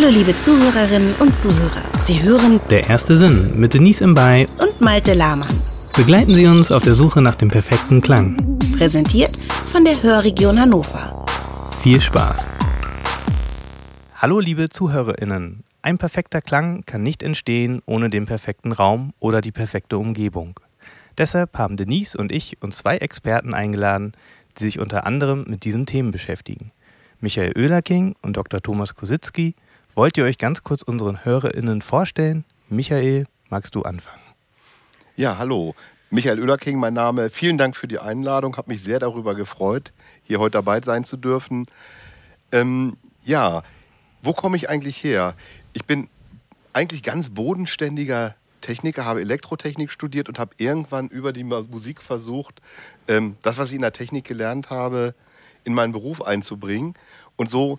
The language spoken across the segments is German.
Hallo liebe Zuhörerinnen und Zuhörer. Sie hören Der erste Sinn mit Denise Imbay. und Malte Lahmann. Begleiten Sie uns auf der Suche nach dem perfekten Klang. Präsentiert von der Hörregion Hannover. Viel Spaß. Hallo liebe ZuhörerInnen. Ein perfekter Klang kann nicht entstehen ohne den perfekten Raum oder die perfekte Umgebung. Deshalb haben Denise und ich uns zwei Experten eingeladen, die sich unter anderem mit diesen Themen beschäftigen. Michael Oehlerking und Dr. Thomas Kositzky, wollt ihr euch ganz kurz unseren HörerInnen vorstellen? Michael, magst du anfangen? Ja, hallo. Michael Oehlerking, mein Name. Vielen Dank für die Einladung. Habe mich sehr darüber gefreut, hier heute dabei sein zu dürfen. Ähm, ja, wo komme ich eigentlich her? Ich bin eigentlich ganz bodenständiger Techniker, habe Elektrotechnik studiert und habe irgendwann über die Musik versucht, ähm, das, was ich in der Technik gelernt habe, in meinen Beruf einzubringen. Und so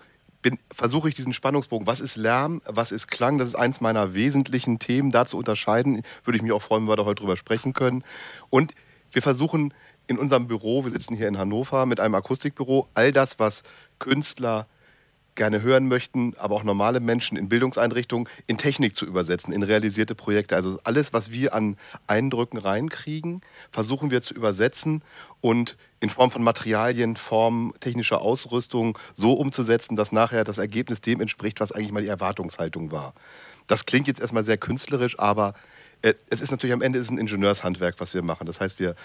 versuche ich diesen Spannungsbogen. Was ist Lärm? Was ist Klang? Das ist eins meiner wesentlichen Themen. Da zu unterscheiden, würde ich mich auch freuen, wenn wir da heute drüber sprechen können. Und wir versuchen in unserem Büro, wir sitzen hier in Hannover mit einem Akustikbüro, all das, was Künstler gerne hören möchten, aber auch normale Menschen in Bildungseinrichtungen in Technik zu übersetzen, in realisierte Projekte. Also alles, was wir an Eindrücken reinkriegen, versuchen wir zu übersetzen und in Form von Materialien, Form technischer Ausrüstung so umzusetzen, dass nachher das Ergebnis dem entspricht, was eigentlich mal die Erwartungshaltung war. Das klingt jetzt erstmal sehr künstlerisch, aber äh, es ist natürlich am Ende ist ein Ingenieurshandwerk, was wir machen. Das heißt, wir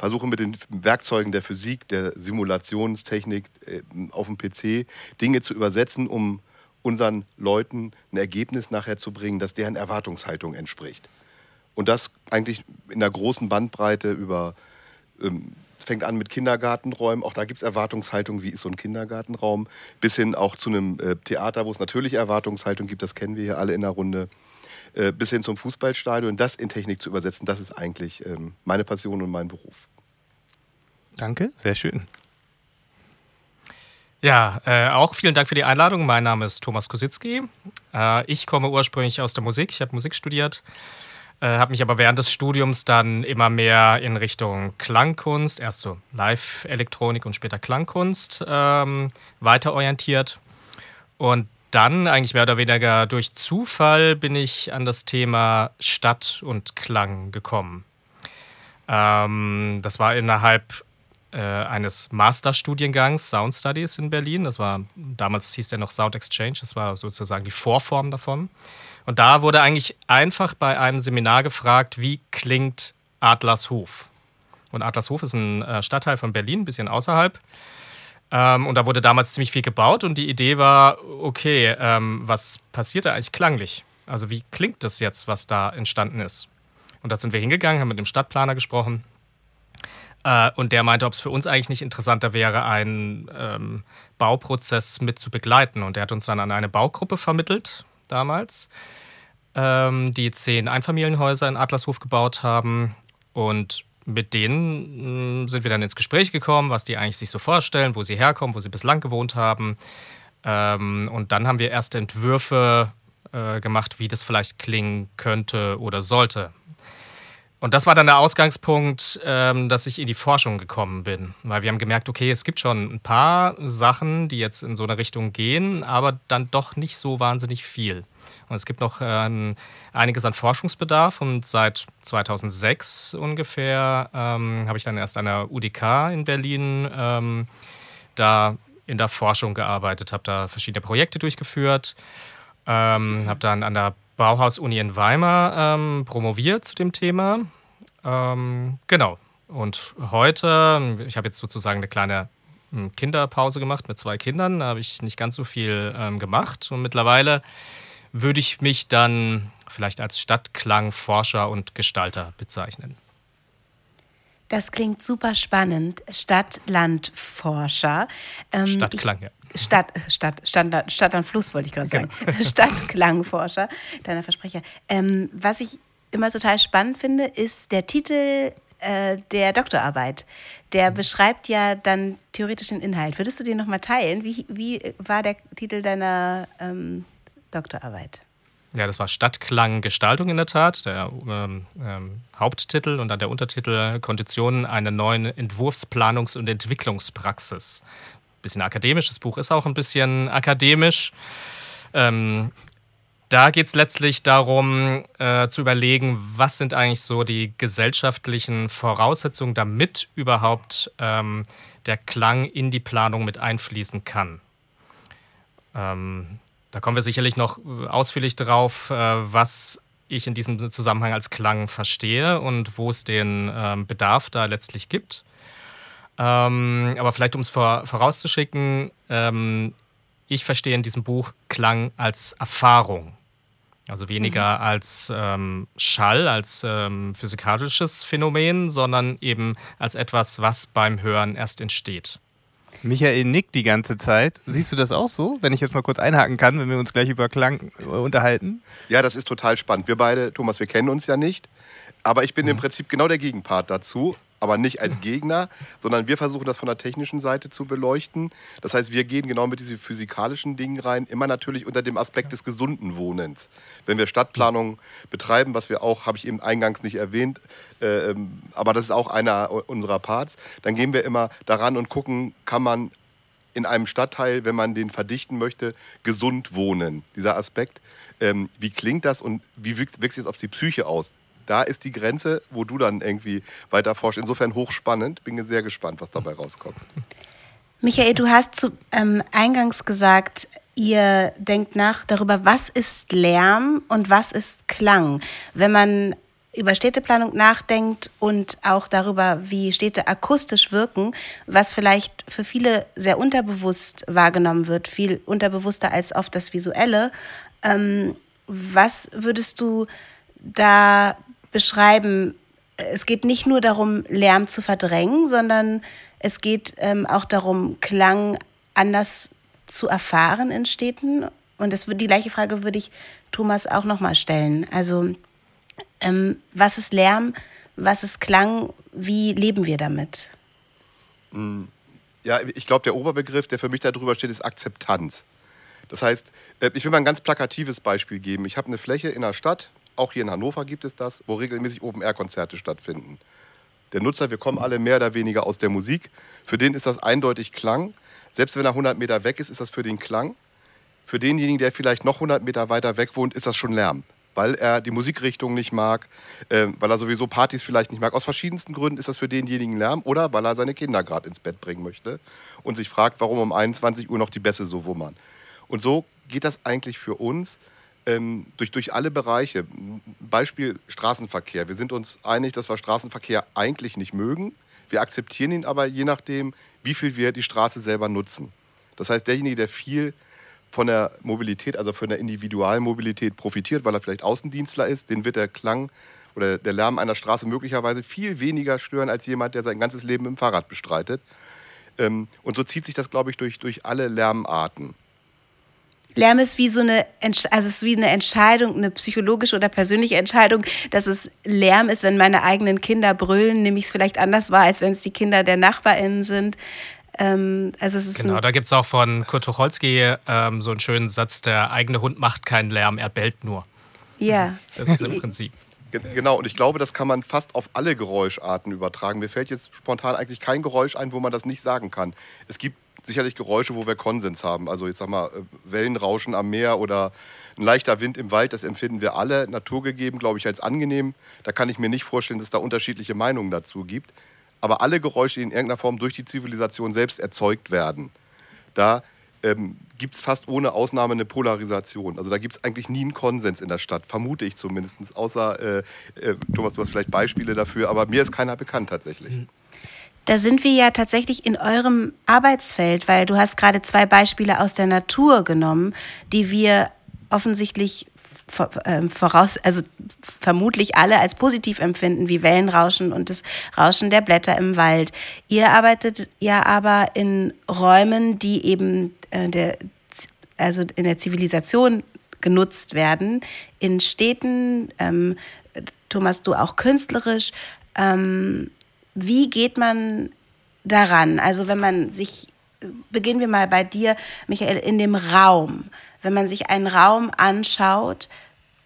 versuchen mit den Werkzeugen der Physik, der Simulationstechnik äh, auf dem PC Dinge zu übersetzen, um unseren Leuten ein Ergebnis nachher zu bringen, das deren Erwartungshaltung entspricht. Und das eigentlich in der großen Bandbreite über, ähm, fängt an mit Kindergartenräumen, auch da gibt es Erwartungshaltung, wie ist so ein Kindergartenraum, bis hin auch zu einem äh, Theater, wo es natürlich Erwartungshaltung gibt, das kennen wir hier alle in der Runde, äh, bis hin zum Fußballstadion, das in Technik zu übersetzen, das ist eigentlich ähm, meine Passion und mein Beruf. Danke, sehr schön. Ja, äh, auch vielen Dank für die Einladung. Mein Name ist Thomas Kositzky. Äh, ich komme ursprünglich aus der Musik. Ich habe Musik studiert, äh, habe mich aber während des Studiums dann immer mehr in Richtung Klangkunst, erst so Live-Elektronik und später Klangkunst ähm, weiterorientiert. Und dann, eigentlich mehr oder weniger durch Zufall, bin ich an das Thema Stadt und Klang gekommen. Ähm, das war innerhalb äh, eines Masterstudiengangs Sound Studies in Berlin. Das war damals hieß der noch Sound Exchange. Das war sozusagen die Vorform davon. Und da wurde eigentlich einfach bei einem Seminar gefragt, wie klingt Adlershof? Und Adlershof ist ein äh, Stadtteil von Berlin, ein bisschen außerhalb. Ähm, und da wurde damals ziemlich viel gebaut. Und die Idee war, okay, ähm, was passiert da eigentlich klanglich? Also wie klingt das jetzt, was da entstanden ist? Und da sind wir hingegangen, haben mit dem Stadtplaner gesprochen. Äh, und der meinte, ob es für uns eigentlich nicht interessanter wäre, einen ähm, Bauprozess mit zu begleiten. Und er hat uns dann an eine Baugruppe vermittelt, damals, ähm, die zehn Einfamilienhäuser in Adlershof gebaut haben. Und mit denen mh, sind wir dann ins Gespräch gekommen, was die eigentlich sich so vorstellen, wo sie herkommen, wo sie bislang gewohnt haben. Ähm, und dann haben wir erste Entwürfe äh, gemacht, wie das vielleicht klingen könnte oder sollte. Und das war dann der Ausgangspunkt, ähm, dass ich in die Forschung gekommen bin. Weil wir haben gemerkt, okay, es gibt schon ein paar Sachen, die jetzt in so eine Richtung gehen, aber dann doch nicht so wahnsinnig viel. Und es gibt noch ähm, einiges an Forschungsbedarf und seit 2006 ungefähr ähm, habe ich dann erst an der UDK in Berlin ähm, da in der Forschung gearbeitet, habe da verschiedene Projekte durchgeführt, ähm, habe dann an der Bauhaus-Uni in Weimar ähm, promoviert zu dem Thema. Ähm, genau. Und heute, ich habe jetzt sozusagen eine kleine hm, Kinderpause gemacht mit zwei Kindern, da habe ich nicht ganz so viel ähm, gemacht. Und mittlerweile würde ich mich dann vielleicht als Stadtklangforscher und Gestalter bezeichnen. Das klingt super spannend. Stadt-Land-Forscher. Ähm, Stadtklang, ich, ja. Stadt, Stadt, Stadt, Stadt und Fluss wollte ich gerade sagen. Stadtklangforscher, kleiner Versprecher. Ähm, was ich immer total spannend finde, ist der Titel äh, der Doktorarbeit. Der beschreibt ja dann theoretisch den Inhalt. Würdest du den nochmal teilen? Wie, wie war der Titel deiner ähm, Doktorarbeit? Ja, das war Stadtklanggestaltung in der Tat, der ähm, ähm, Haupttitel und dann der Untertitel Konditionen einer neuen Entwurfsplanungs- und Entwicklungspraxis. Bisschen akademisch, das Buch ist auch ein bisschen akademisch. Ähm, da geht es letztlich darum, äh, zu überlegen, was sind eigentlich so die gesellschaftlichen Voraussetzungen, damit überhaupt ähm, der Klang in die Planung mit einfließen kann. Ähm, da kommen wir sicherlich noch äh, ausführlich drauf, äh, was ich in diesem Zusammenhang als Klang verstehe und wo es den ähm, Bedarf da letztlich gibt. Ähm, aber vielleicht, um es vor, vorauszuschicken, ähm, ich verstehe in diesem Buch Klang als Erfahrung. Also weniger mhm. als ähm, Schall, als ähm, physikalisches Phänomen, sondern eben als etwas, was beim Hören erst entsteht. Michael nickt die ganze Zeit. Siehst du das auch so? Wenn ich jetzt mal kurz einhaken kann, wenn wir uns gleich über Klang äh, unterhalten. Ja, das ist total spannend. Wir beide, Thomas, wir kennen uns ja nicht. Aber ich bin mhm. im Prinzip genau der Gegenpart dazu aber nicht als Gegner, sondern wir versuchen das von der technischen Seite zu beleuchten. Das heißt, wir gehen genau mit diesen physikalischen Dingen rein, immer natürlich unter dem Aspekt des gesunden Wohnens. Wenn wir Stadtplanung betreiben, was wir auch, habe ich eben eingangs nicht erwähnt, äh, ähm, aber das ist auch einer unserer Parts, dann gehen wir immer daran und gucken, kann man in einem Stadtteil, wenn man den verdichten möchte, gesund wohnen. Dieser Aspekt. Ähm, wie klingt das und wie wirkt, wirkt sich das auf die Psyche aus? Da ist die Grenze, wo du dann irgendwie weiter forschst. Insofern hochspannend. Bin sehr gespannt, was dabei rauskommt. Michael, du hast zu, ähm, eingangs gesagt, ihr denkt nach darüber, was ist Lärm und was ist Klang. Wenn man über Städteplanung nachdenkt und auch darüber, wie Städte akustisch wirken, was vielleicht für viele sehr unterbewusst wahrgenommen wird, viel unterbewusster als oft das Visuelle. Ähm, was würdest du da beschreiben, es geht nicht nur darum, Lärm zu verdrängen, sondern es geht ähm, auch darum, Klang anders zu erfahren in Städten. Und das, die gleiche Frage würde ich Thomas auch nochmal stellen. Also, ähm, was ist Lärm? Was ist Klang? Wie leben wir damit? Hm. Ja, ich glaube, der Oberbegriff, der für mich darüber steht, ist Akzeptanz. Das heißt, äh, ich will mal ein ganz plakatives Beispiel geben. Ich habe eine Fläche in der Stadt, auch hier in Hannover gibt es das, wo regelmäßig Open-Air-Konzerte stattfinden. Der Nutzer, wir kommen alle mehr oder weniger aus der Musik. Für den ist das eindeutig Klang. Selbst wenn er 100 Meter weg ist, ist das für den Klang. Für denjenigen, der vielleicht noch 100 Meter weiter weg wohnt, ist das schon Lärm. Weil er die Musikrichtung nicht mag, äh, weil er sowieso Partys vielleicht nicht mag. Aus verschiedensten Gründen ist das für denjenigen Lärm oder weil er seine Kinder gerade ins Bett bringen möchte und sich fragt, warum um 21 Uhr noch die Bässe so wummern. Und so geht das eigentlich für uns ähm, durch, durch alle Bereiche. Beispiel Straßenverkehr. Wir sind uns einig, dass wir Straßenverkehr eigentlich nicht mögen. Wir akzeptieren ihn aber je nachdem, wie viel wir die Straße selber nutzen. Das heißt, derjenige, der viel von der Mobilität, also von der Individualmobilität profitiert, weil er vielleicht Außendienstler ist, den wird der Klang oder der Lärm einer Straße möglicherweise viel weniger stören als jemand, der sein ganzes Leben im Fahrrad bestreitet. Ähm, und so zieht sich das, glaube ich, durch, durch alle Lärmarten. Lärm ist wie so eine, also es ist wie eine Entscheidung, eine psychologische oder persönliche Entscheidung, dass es Lärm ist, wenn meine eigenen Kinder brüllen, nehme ich es vielleicht anders wahr, als wenn es die Kinder der NachbarInnen sind. Ähm, also es ist genau, da gibt es auch von Kurt Tucholsky ähm, so einen schönen Satz, der eigene Hund macht keinen Lärm, er bellt nur. Ja. Das ist im Prinzip. Genau, und ich glaube, das kann man fast auf alle Geräuscharten übertragen. Mir fällt jetzt spontan eigentlich kein Geräusch ein, wo man das nicht sagen kann. Es gibt sicherlich Geräusche, wo wir Konsens haben. Also jetzt sag mal, äh, Wellenrauschen am Meer oder ein leichter Wind im Wald, das empfinden wir alle naturgegeben, glaube ich, als angenehm. Da kann ich mir nicht vorstellen, dass es da unterschiedliche Meinungen dazu gibt. Aber alle Geräusche, die in irgendeiner Form durch die Zivilisation selbst erzeugt werden, da ähm, gibt es fast ohne Ausnahme eine Polarisation. Also da gibt es eigentlich nie einen Konsens in der Stadt, vermute ich zumindest. Außer, äh, äh, Thomas, du hast vielleicht Beispiele dafür, aber mir ist keiner bekannt tatsächlich. Da sind wir ja tatsächlich in eurem Arbeitsfeld, weil du hast gerade zwei Beispiele aus der Natur genommen, die wir offensichtlich ähm, voraus, also vermutlich alle als positiv empfinden, wie Wellenrauschen und das Rauschen der Blätter im Wald. Ihr arbeitet ja aber in Räumen, die eben äh, der, also in der Zivilisation genutzt werden, in Städten, ähm, Thomas, du auch künstlerisch. Ähm, wie geht man daran? Also wenn man sich, beginnen wir mal bei dir, Michael, in dem Raum. Wenn man sich einen Raum anschaut,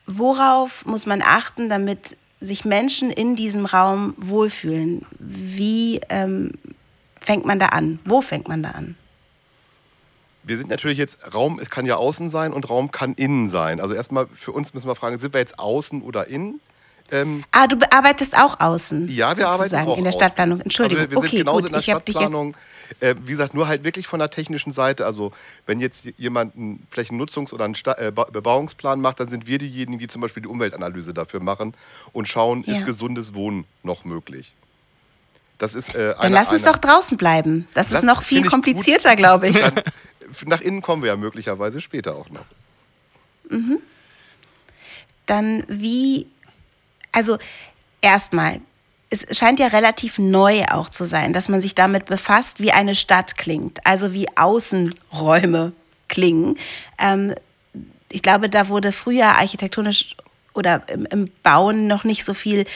worauf muss man achten, damit sich Menschen in diesem Raum wohlfühlen? Wie ähm, fängt man da an? Wo fängt man da an? wir sind natürlich jetzt, Raum es kann ja außen sein und Raum kann innen sein. Also erstmal für uns müssen wir fragen, sind wir jetzt außen oder innen? Ähm, ah, du arbeitest auch außen. Ja, wir arbeiten auch in der Stadtplanung. Entschuldigung. Also wir, wir okay, sind genauso gut. in der Stadtplanung. Äh, wie gesagt, nur halt wirklich von der technischen Seite. Also wenn jetzt jemand einen Flächennutzungs- oder einen Sta äh, Bebauungsplan macht, dann sind wir diejenigen, die zum Beispiel die Umweltanalyse dafür machen und schauen, ja. ist gesundes Wohnen noch möglich. Das ist, äh, eine, dann lass uns eine, doch draußen bleiben. Das, das ist noch viel komplizierter, glaube ich. Dann, nach innen kommen wir ja möglicherweise später auch noch. Mhm. Dann wie, also erstmal, es scheint ja relativ neu auch zu sein, dass man sich damit befasst, wie eine Stadt klingt, also wie Außenräume klingen. Ähm, ich glaube, da wurde früher architektonisch oder im, im Bauen noch nicht so viel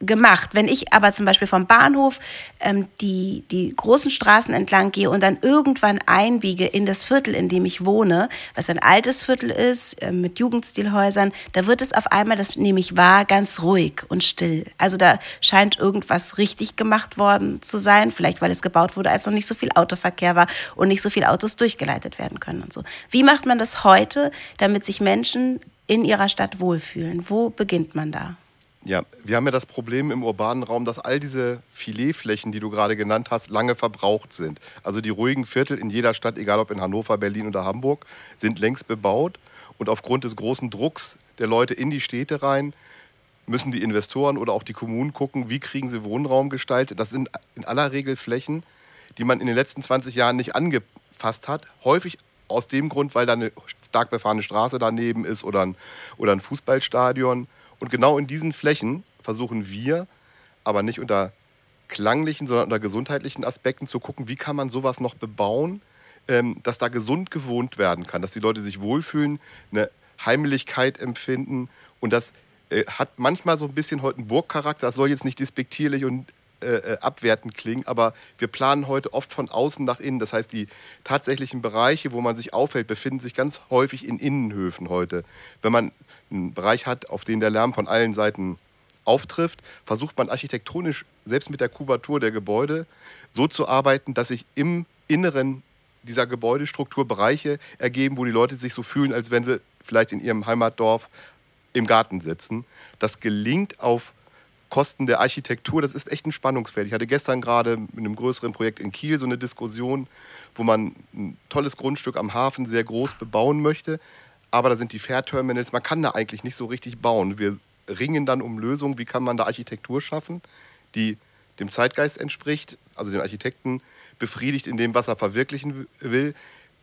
gemacht. Wenn ich aber zum Beispiel vom Bahnhof ähm, die, die großen Straßen entlang gehe und dann irgendwann einbiege in das Viertel, in dem ich wohne, was ein altes Viertel ist, äh, mit Jugendstilhäusern, da wird es auf einmal, das nehme ich wahr, ganz ruhig und still. Also da scheint irgendwas richtig gemacht worden zu sein, vielleicht weil es gebaut wurde, als noch nicht so viel Autoverkehr war und nicht so viele Autos durchgeleitet werden können und so. Wie macht man das heute, damit sich Menschen in ihrer Stadt wohlfühlen? Wo beginnt man da? Ja, wir haben ja das Problem im urbanen Raum, dass all diese Filetflächen, die du gerade genannt hast, lange verbraucht sind. Also die ruhigen Viertel in jeder Stadt, egal ob in Hannover, Berlin oder Hamburg, sind längst bebaut. Und aufgrund des großen Drucks der Leute in die Städte rein, müssen die Investoren oder auch die Kommunen gucken, wie kriegen sie Wohnraum gestaltet. Das sind in aller Regel Flächen, die man in den letzten 20 Jahren nicht angefasst hat. Häufig aus dem Grund, weil da eine stark befahrene Straße daneben ist oder ein, oder ein Fußballstadion und genau in diesen Flächen versuchen wir, aber nicht unter klanglichen, sondern unter gesundheitlichen Aspekten zu gucken, wie kann man sowas noch bebauen, ähm, dass da gesund gewohnt werden kann, dass die Leute sich wohlfühlen, eine Heimlichkeit empfinden und das äh, hat manchmal so ein bisschen heute einen Burgcharakter. Das soll jetzt nicht despektierlich und äh, äh, abwertend klingen, aber wir planen heute oft von außen nach innen. Das heißt, die tatsächlichen Bereiche, wo man sich aufhält, befinden sich ganz häufig in Innenhöfen heute. Wenn man einen Bereich hat, auf den der Lärm von allen Seiten auftrifft, versucht man architektonisch, selbst mit der Kubatur der Gebäude, so zu arbeiten, dass sich im Inneren dieser Gebäudestruktur Bereiche ergeben, wo die Leute sich so fühlen, als wenn sie vielleicht in ihrem Heimatdorf im Garten sitzen. Das gelingt auf Kosten der Architektur, das ist echt ein Spannungsfeld. Ich hatte gestern gerade mit einem größeren Projekt in Kiel so eine Diskussion, wo man ein tolles Grundstück am Hafen sehr groß bebauen möchte, aber da sind die Fährterminals, man kann da eigentlich nicht so richtig bauen. Wir ringen dann um Lösungen, wie kann man da Architektur schaffen, die dem Zeitgeist entspricht, also den Architekten befriedigt in dem, was er verwirklichen will,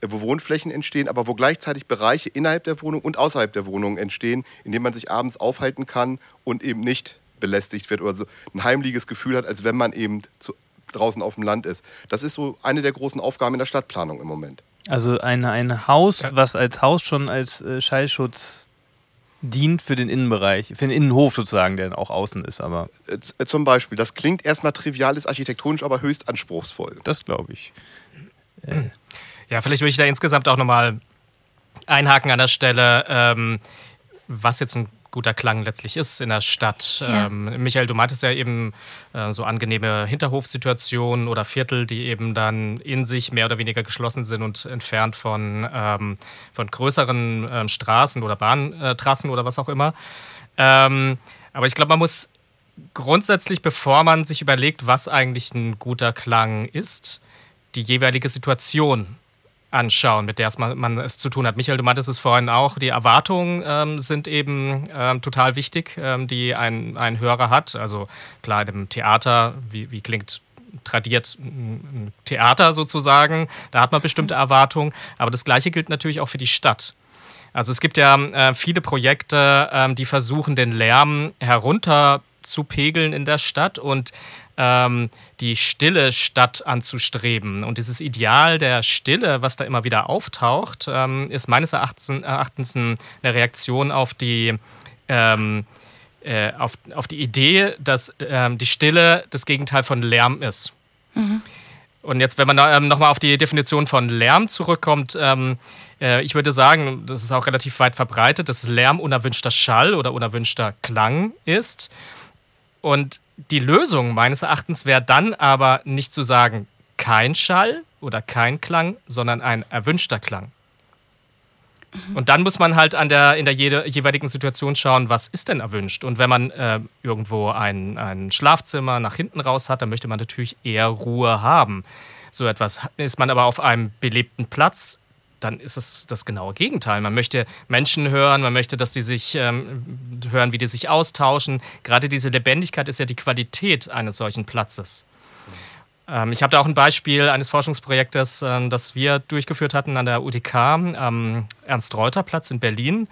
äh, wo Wohnflächen entstehen, aber wo gleichzeitig Bereiche innerhalb der Wohnung und außerhalb der Wohnung entstehen, in denen man sich abends aufhalten kann und eben nicht belästigt wird oder so ein heimliches Gefühl hat, als wenn man eben zu, draußen auf dem Land ist. Das ist so eine der großen Aufgaben in der Stadtplanung im Moment. Also ein, ein Haus, ja. was als Haus schon als äh, Schallschutz dient für den Innenbereich, für den Innenhof sozusagen, der auch außen ist, aber. Äh, äh, zum Beispiel, das klingt erstmal trivial, ist architektonisch aber höchst anspruchsvoll. Das glaube ich. Äh. Ja, vielleicht würde ich da insgesamt auch nochmal einhaken an der Stelle, ähm, was jetzt ein guter Klang letztlich ist in der Stadt. Ja. Ähm, Michael, du meintest ja eben äh, so angenehme Hinterhofsituationen oder Viertel, die eben dann in sich mehr oder weniger geschlossen sind und entfernt von, ähm, von größeren ähm, Straßen oder Bahntrassen oder was auch immer. Ähm, aber ich glaube, man muss grundsätzlich, bevor man sich überlegt, was eigentlich ein guter Klang ist, die jeweilige Situation anschauen, mit der es man, man, es zu tun hat. Michael, du meintest es vorhin auch, die Erwartungen ähm, sind eben ähm, total wichtig, ähm, die ein, ein Hörer hat. Also klar, im Theater, wie, wie klingt tradiert ein Theater sozusagen, da hat man bestimmte Erwartungen, aber das Gleiche gilt natürlich auch für die Stadt. Also es gibt ja äh, viele Projekte, äh, die versuchen, den Lärm herunterzupegeln in der Stadt und ähm, die stille Stadt anzustreben. Und dieses Ideal der Stille, was da immer wieder auftaucht, ähm, ist meines Erachtens, eine Reaktion auf die ähm, äh, auf, auf die Idee, dass ähm, die Stille das Gegenteil von Lärm ist. Mhm. Und jetzt, wenn man ähm, nochmal auf die Definition von Lärm zurückkommt, ähm, äh, ich würde sagen, das ist auch relativ weit verbreitet, dass Lärm unerwünschter Schall oder unerwünschter Klang ist. Und die Lösung meines Erachtens wäre dann aber nicht zu sagen, kein Schall oder kein Klang, sondern ein erwünschter Klang. Und dann muss man halt an der, in der jeweiligen Situation schauen, was ist denn erwünscht. Und wenn man äh, irgendwo ein, ein Schlafzimmer nach hinten raus hat, dann möchte man natürlich eher Ruhe haben. So etwas ist man aber auf einem belebten Platz, dann ist es das genaue Gegenteil. Man möchte Menschen hören, man möchte, dass die sich ähm, hören, wie die sich austauschen. Gerade diese Lebendigkeit ist ja die Qualität eines solchen Platzes. Ähm, ich habe da auch ein Beispiel eines Forschungsprojektes, äh, das wir durchgeführt hatten an der UTK am Ernst-Reuter-Platz in Berlin.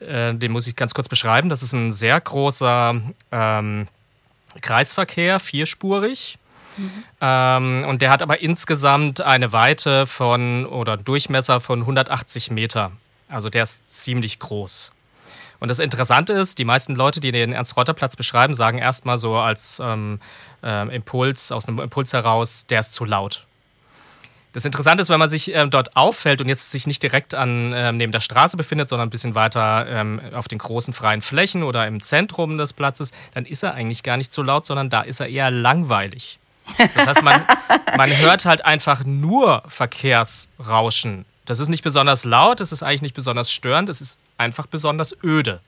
Äh, den muss ich ganz kurz beschreiben. Das ist ein sehr großer ähm, Kreisverkehr, vierspurig. Mhm. Ähm, und der hat aber insgesamt eine Weite von oder Durchmesser von 180 Meter. Also der ist ziemlich groß. Und das Interessante ist, die meisten Leute, die den Ernst-Reuter-Platz beschreiben, sagen erstmal so als ähm, äh, Impuls, aus einem Impuls heraus, der ist zu laut. Das Interessante ist, wenn man sich ähm, dort auffällt und jetzt sich nicht direkt an, ähm, neben der Straße befindet, sondern ein bisschen weiter ähm, auf den großen freien Flächen oder im Zentrum des Platzes, dann ist er eigentlich gar nicht so laut, sondern da ist er eher langweilig. Das heißt, man, man hört halt einfach nur Verkehrsrauschen. Das ist nicht besonders laut, das ist eigentlich nicht besonders störend, das ist einfach besonders öde.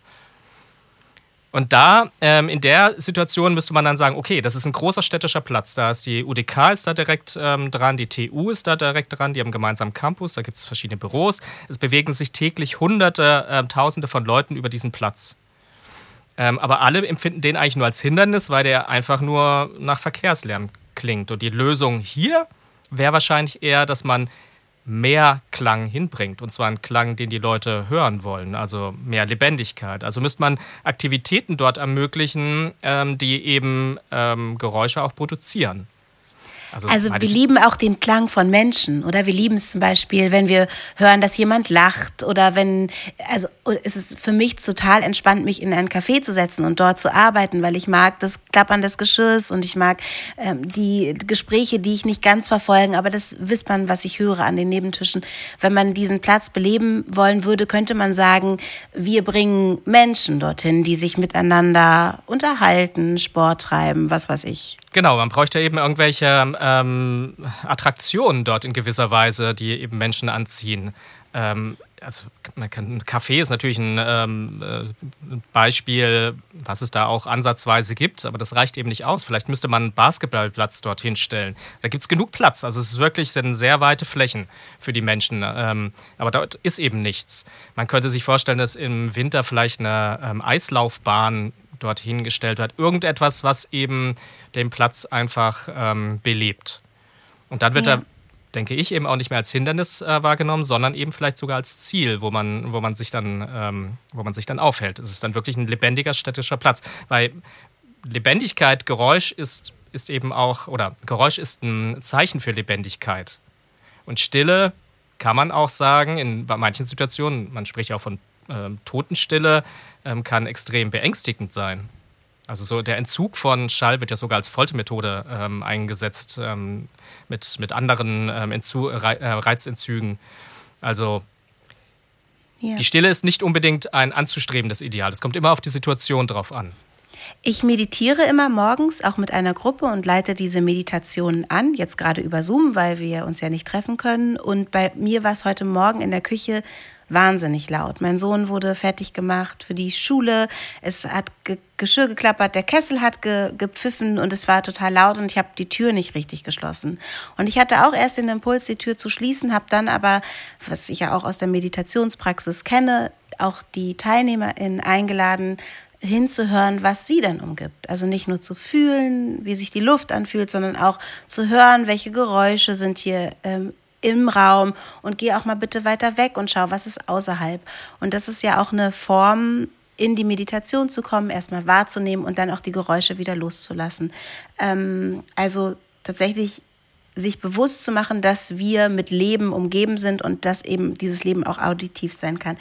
Und da, ähm, in der Situation müsste man dann sagen, okay, das ist ein großer städtischer Platz. Da ist die UDK ist da direkt ähm, dran, die TU ist da direkt dran, die haben gemeinsam Campus, da gibt es verschiedene Büros. Es bewegen sich täglich Hunderte, äh, Tausende von Leuten über diesen Platz. Ähm, aber alle empfinden den eigentlich nur als Hindernis, weil der einfach nur nach Verkehrslärm klingt. Und die Lösung hier wäre wahrscheinlich eher, dass man mehr Klang hinbringt. Und zwar einen Klang, den die Leute hören wollen, also mehr Lebendigkeit. Also müsste man Aktivitäten dort ermöglichen, ähm, die eben ähm, Geräusche auch produzieren. Also, also wir lieben auch den Klang von Menschen, oder? Wir lieben es zum Beispiel, wenn wir hören, dass jemand lacht oder wenn, also es ist für mich total entspannt, mich in ein Café zu setzen und dort zu arbeiten, weil ich mag das Klappern des Geschirrs und ich mag ähm, die Gespräche, die ich nicht ganz verfolgen, aber das Wispern, was ich höre an den Nebentischen. Wenn man diesen Platz beleben wollen würde, könnte man sagen, wir bringen Menschen dorthin, die sich miteinander unterhalten, Sport treiben, was weiß ich. Genau, man bräuchte eben irgendwelche ähm, Attraktionen dort in gewisser Weise, die eben Menschen anziehen. Ähm, also man kann, ein Café ist natürlich ein, ähm, äh, Beispiel, was es da auch ansatzweise gibt, aber das reicht eben nicht aus. Vielleicht müsste man einen Basketballplatz dorthin stellen. Da gibt es genug Platz. Also es ist wirklich sind sehr weite Flächen für die Menschen. Ähm, aber dort ist eben nichts. Man könnte sich vorstellen, dass im Winter vielleicht eine ähm, Eislaufbahn dorthin gestellt wird. Irgendetwas, was eben den Platz einfach ähm, belebt. Und dann wird ja. er, denke ich, eben auch nicht mehr als Hindernis äh, wahrgenommen, sondern eben vielleicht sogar als Ziel, wo man, wo man sich dann, ähm, wo man sich dann aufhält. Es ist dann wirklich ein lebendiger städtischer Platz. Weil Lebendigkeit, Geräusch ist, ist eben auch, oder Geräusch ist ein Zeichen für Lebendigkeit. Und Stille kann man auch sagen, in manchen Situationen, man spricht ja auch von ähm, Totenstille, ähm, kann extrem beängstigend sein. Also so der Entzug von Schall wird ja sogar als Foltermethode ähm, eingesetzt ähm, mit, mit anderen ähm, Entzu äh, Reizentzügen. Also ja. die Stille ist nicht unbedingt ein anzustrebendes Ideal. Es kommt immer auf die Situation drauf an. Ich meditiere immer morgens auch mit einer Gruppe und leite diese Meditationen an, jetzt gerade über Zoom, weil wir uns ja nicht treffen können. Und bei mir war es heute Morgen in der Küche wahnsinnig laut. Mein Sohn wurde fertig gemacht für die Schule. Es hat ge Geschirr geklappert, der Kessel hat ge gepfiffen und es war total laut und ich habe die Tür nicht richtig geschlossen. Und ich hatte auch erst den Impuls, die Tür zu schließen, habe dann aber, was ich ja auch aus der Meditationspraxis kenne, auch die TeilnehmerInnen eingeladen, hinzuhören, was sie denn umgibt. Also nicht nur zu fühlen, wie sich die Luft anfühlt, sondern auch zu hören, welche Geräusche sind hier ähm, im Raum und geh auch mal bitte weiter weg und schau, was ist außerhalb. Und das ist ja auch eine Form, in die Meditation zu kommen, erstmal wahrzunehmen und dann auch die Geräusche wieder loszulassen. Ähm, also tatsächlich sich bewusst zu machen, dass wir mit Leben umgeben sind und dass eben dieses Leben auch auditiv sein kann.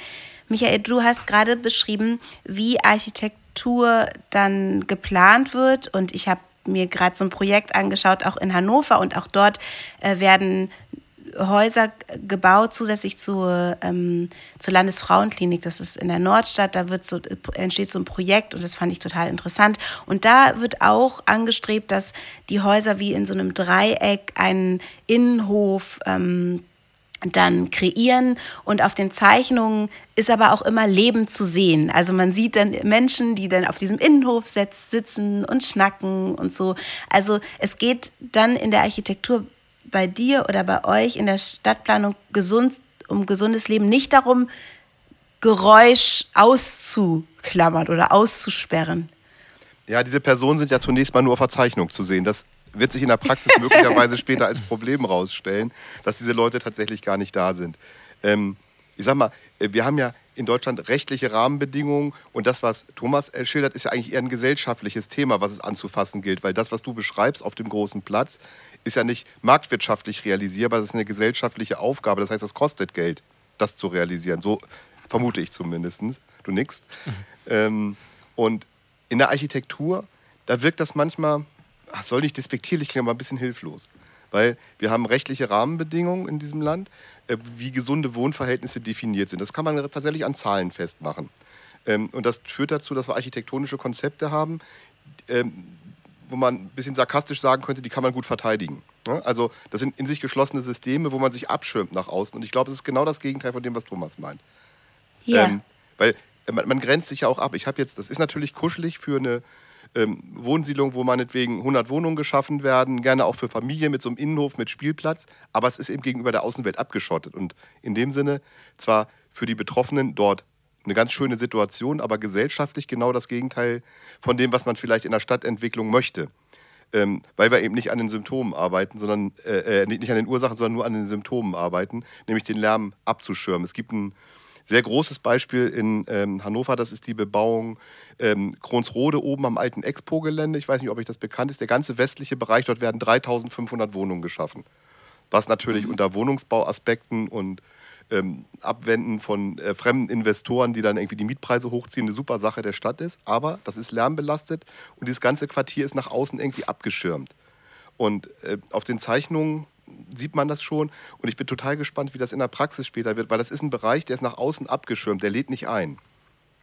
Michael, du hast gerade beschrieben, wie Architektur dann geplant wird und ich habe mir gerade so ein Projekt angeschaut, auch in Hannover und auch dort äh, werden Häuser gebaut, zusätzlich zur, ähm, zur Landesfrauenklinik. Das ist in der Nordstadt. Da wird so, entsteht so ein Projekt und das fand ich total interessant. Und da wird auch angestrebt, dass die Häuser wie in so einem Dreieck einen Innenhof ähm, dann kreieren und auf den Zeichnungen ist aber auch immer Leben zu sehen. Also man sieht dann Menschen, die dann auf diesem Innenhof sitzen und schnacken und so. Also es geht dann in der Architektur bei dir oder bei euch in der Stadtplanung gesund, um gesundes Leben nicht darum, Geräusch auszuklammern oder auszusperren. Ja, diese Personen sind ja zunächst mal nur auf Verzeichnung zu sehen. Das wird sich in der Praxis möglicherweise später als Problem rausstellen, dass diese Leute tatsächlich gar nicht da sind. Ähm, ich sag mal, äh, wir haben ja in Deutschland rechtliche Rahmenbedingungen und das, was Thomas schildert, ist ja eigentlich eher ein gesellschaftliches Thema, was es anzufassen gilt, weil das, was du beschreibst auf dem großen Platz, ist ja nicht marktwirtschaftlich realisierbar, das ist eine gesellschaftliche Aufgabe. Das heißt, das kostet Geld, das zu realisieren. So vermute ich zumindest. Du nickst. Mhm. Ähm, und in der Architektur, da wirkt das manchmal ach, soll nicht despektierlich klingen, aber ein bisschen hilflos. Weil wir haben rechtliche Rahmenbedingungen in diesem Land, äh, wie gesunde Wohnverhältnisse definiert sind. Das kann man tatsächlich an Zahlen festmachen. Ähm, und das führt dazu, dass wir architektonische Konzepte haben, ähm, wo man ein bisschen sarkastisch sagen könnte, die kann man gut verteidigen. Also das sind in sich geschlossene Systeme, wo man sich abschirmt nach außen. Und ich glaube, das ist genau das Gegenteil von dem, was Thomas meint. Ja. Ähm, weil äh, man, man, grenzt sich ja auch ab. Ich habe jetzt, das ist natürlich kuschelig für eine ähm, Wohnsiedlung, wo meinetwegen 100 Wohnungen geschaffen werden, gerne auch für Familien mit so einem Innenhof mit Spielplatz, aber es ist eben gegenüber der Außenwelt abgeschottet und in dem Sinne zwar für die Betroffenen dort eine ganz schöne Situation, aber gesellschaftlich genau das Gegenteil von dem, was man vielleicht in der Stadtentwicklung möchte. Ähm, weil wir eben nicht an den Symptomen arbeiten, sondern äh, äh nicht an den Ursachen, sondern nur an den Symptomen arbeiten, nämlich den Lärm abzuschirmen. Es gibt ein sehr großes Beispiel in ähm, Hannover, das ist die Bebauung ähm, Kronsrode oben am alten Expo-Gelände. Ich weiß nicht, ob euch das bekannt ist. Der ganze westliche Bereich, dort werden 3500 Wohnungen geschaffen. Was natürlich mhm. unter Wohnungsbauaspekten und ähm, Abwenden von äh, fremden Investoren, die dann irgendwie die Mietpreise hochziehen, eine super Sache der Stadt ist. Aber das ist lärmbelastet und dieses ganze Quartier ist nach außen irgendwie abgeschirmt. Und äh, auf den Zeichnungen sieht man das schon. Und ich bin total gespannt, wie das in der Praxis später wird, weil das ist ein Bereich, der ist nach außen abgeschirmt, der lädt nicht ein.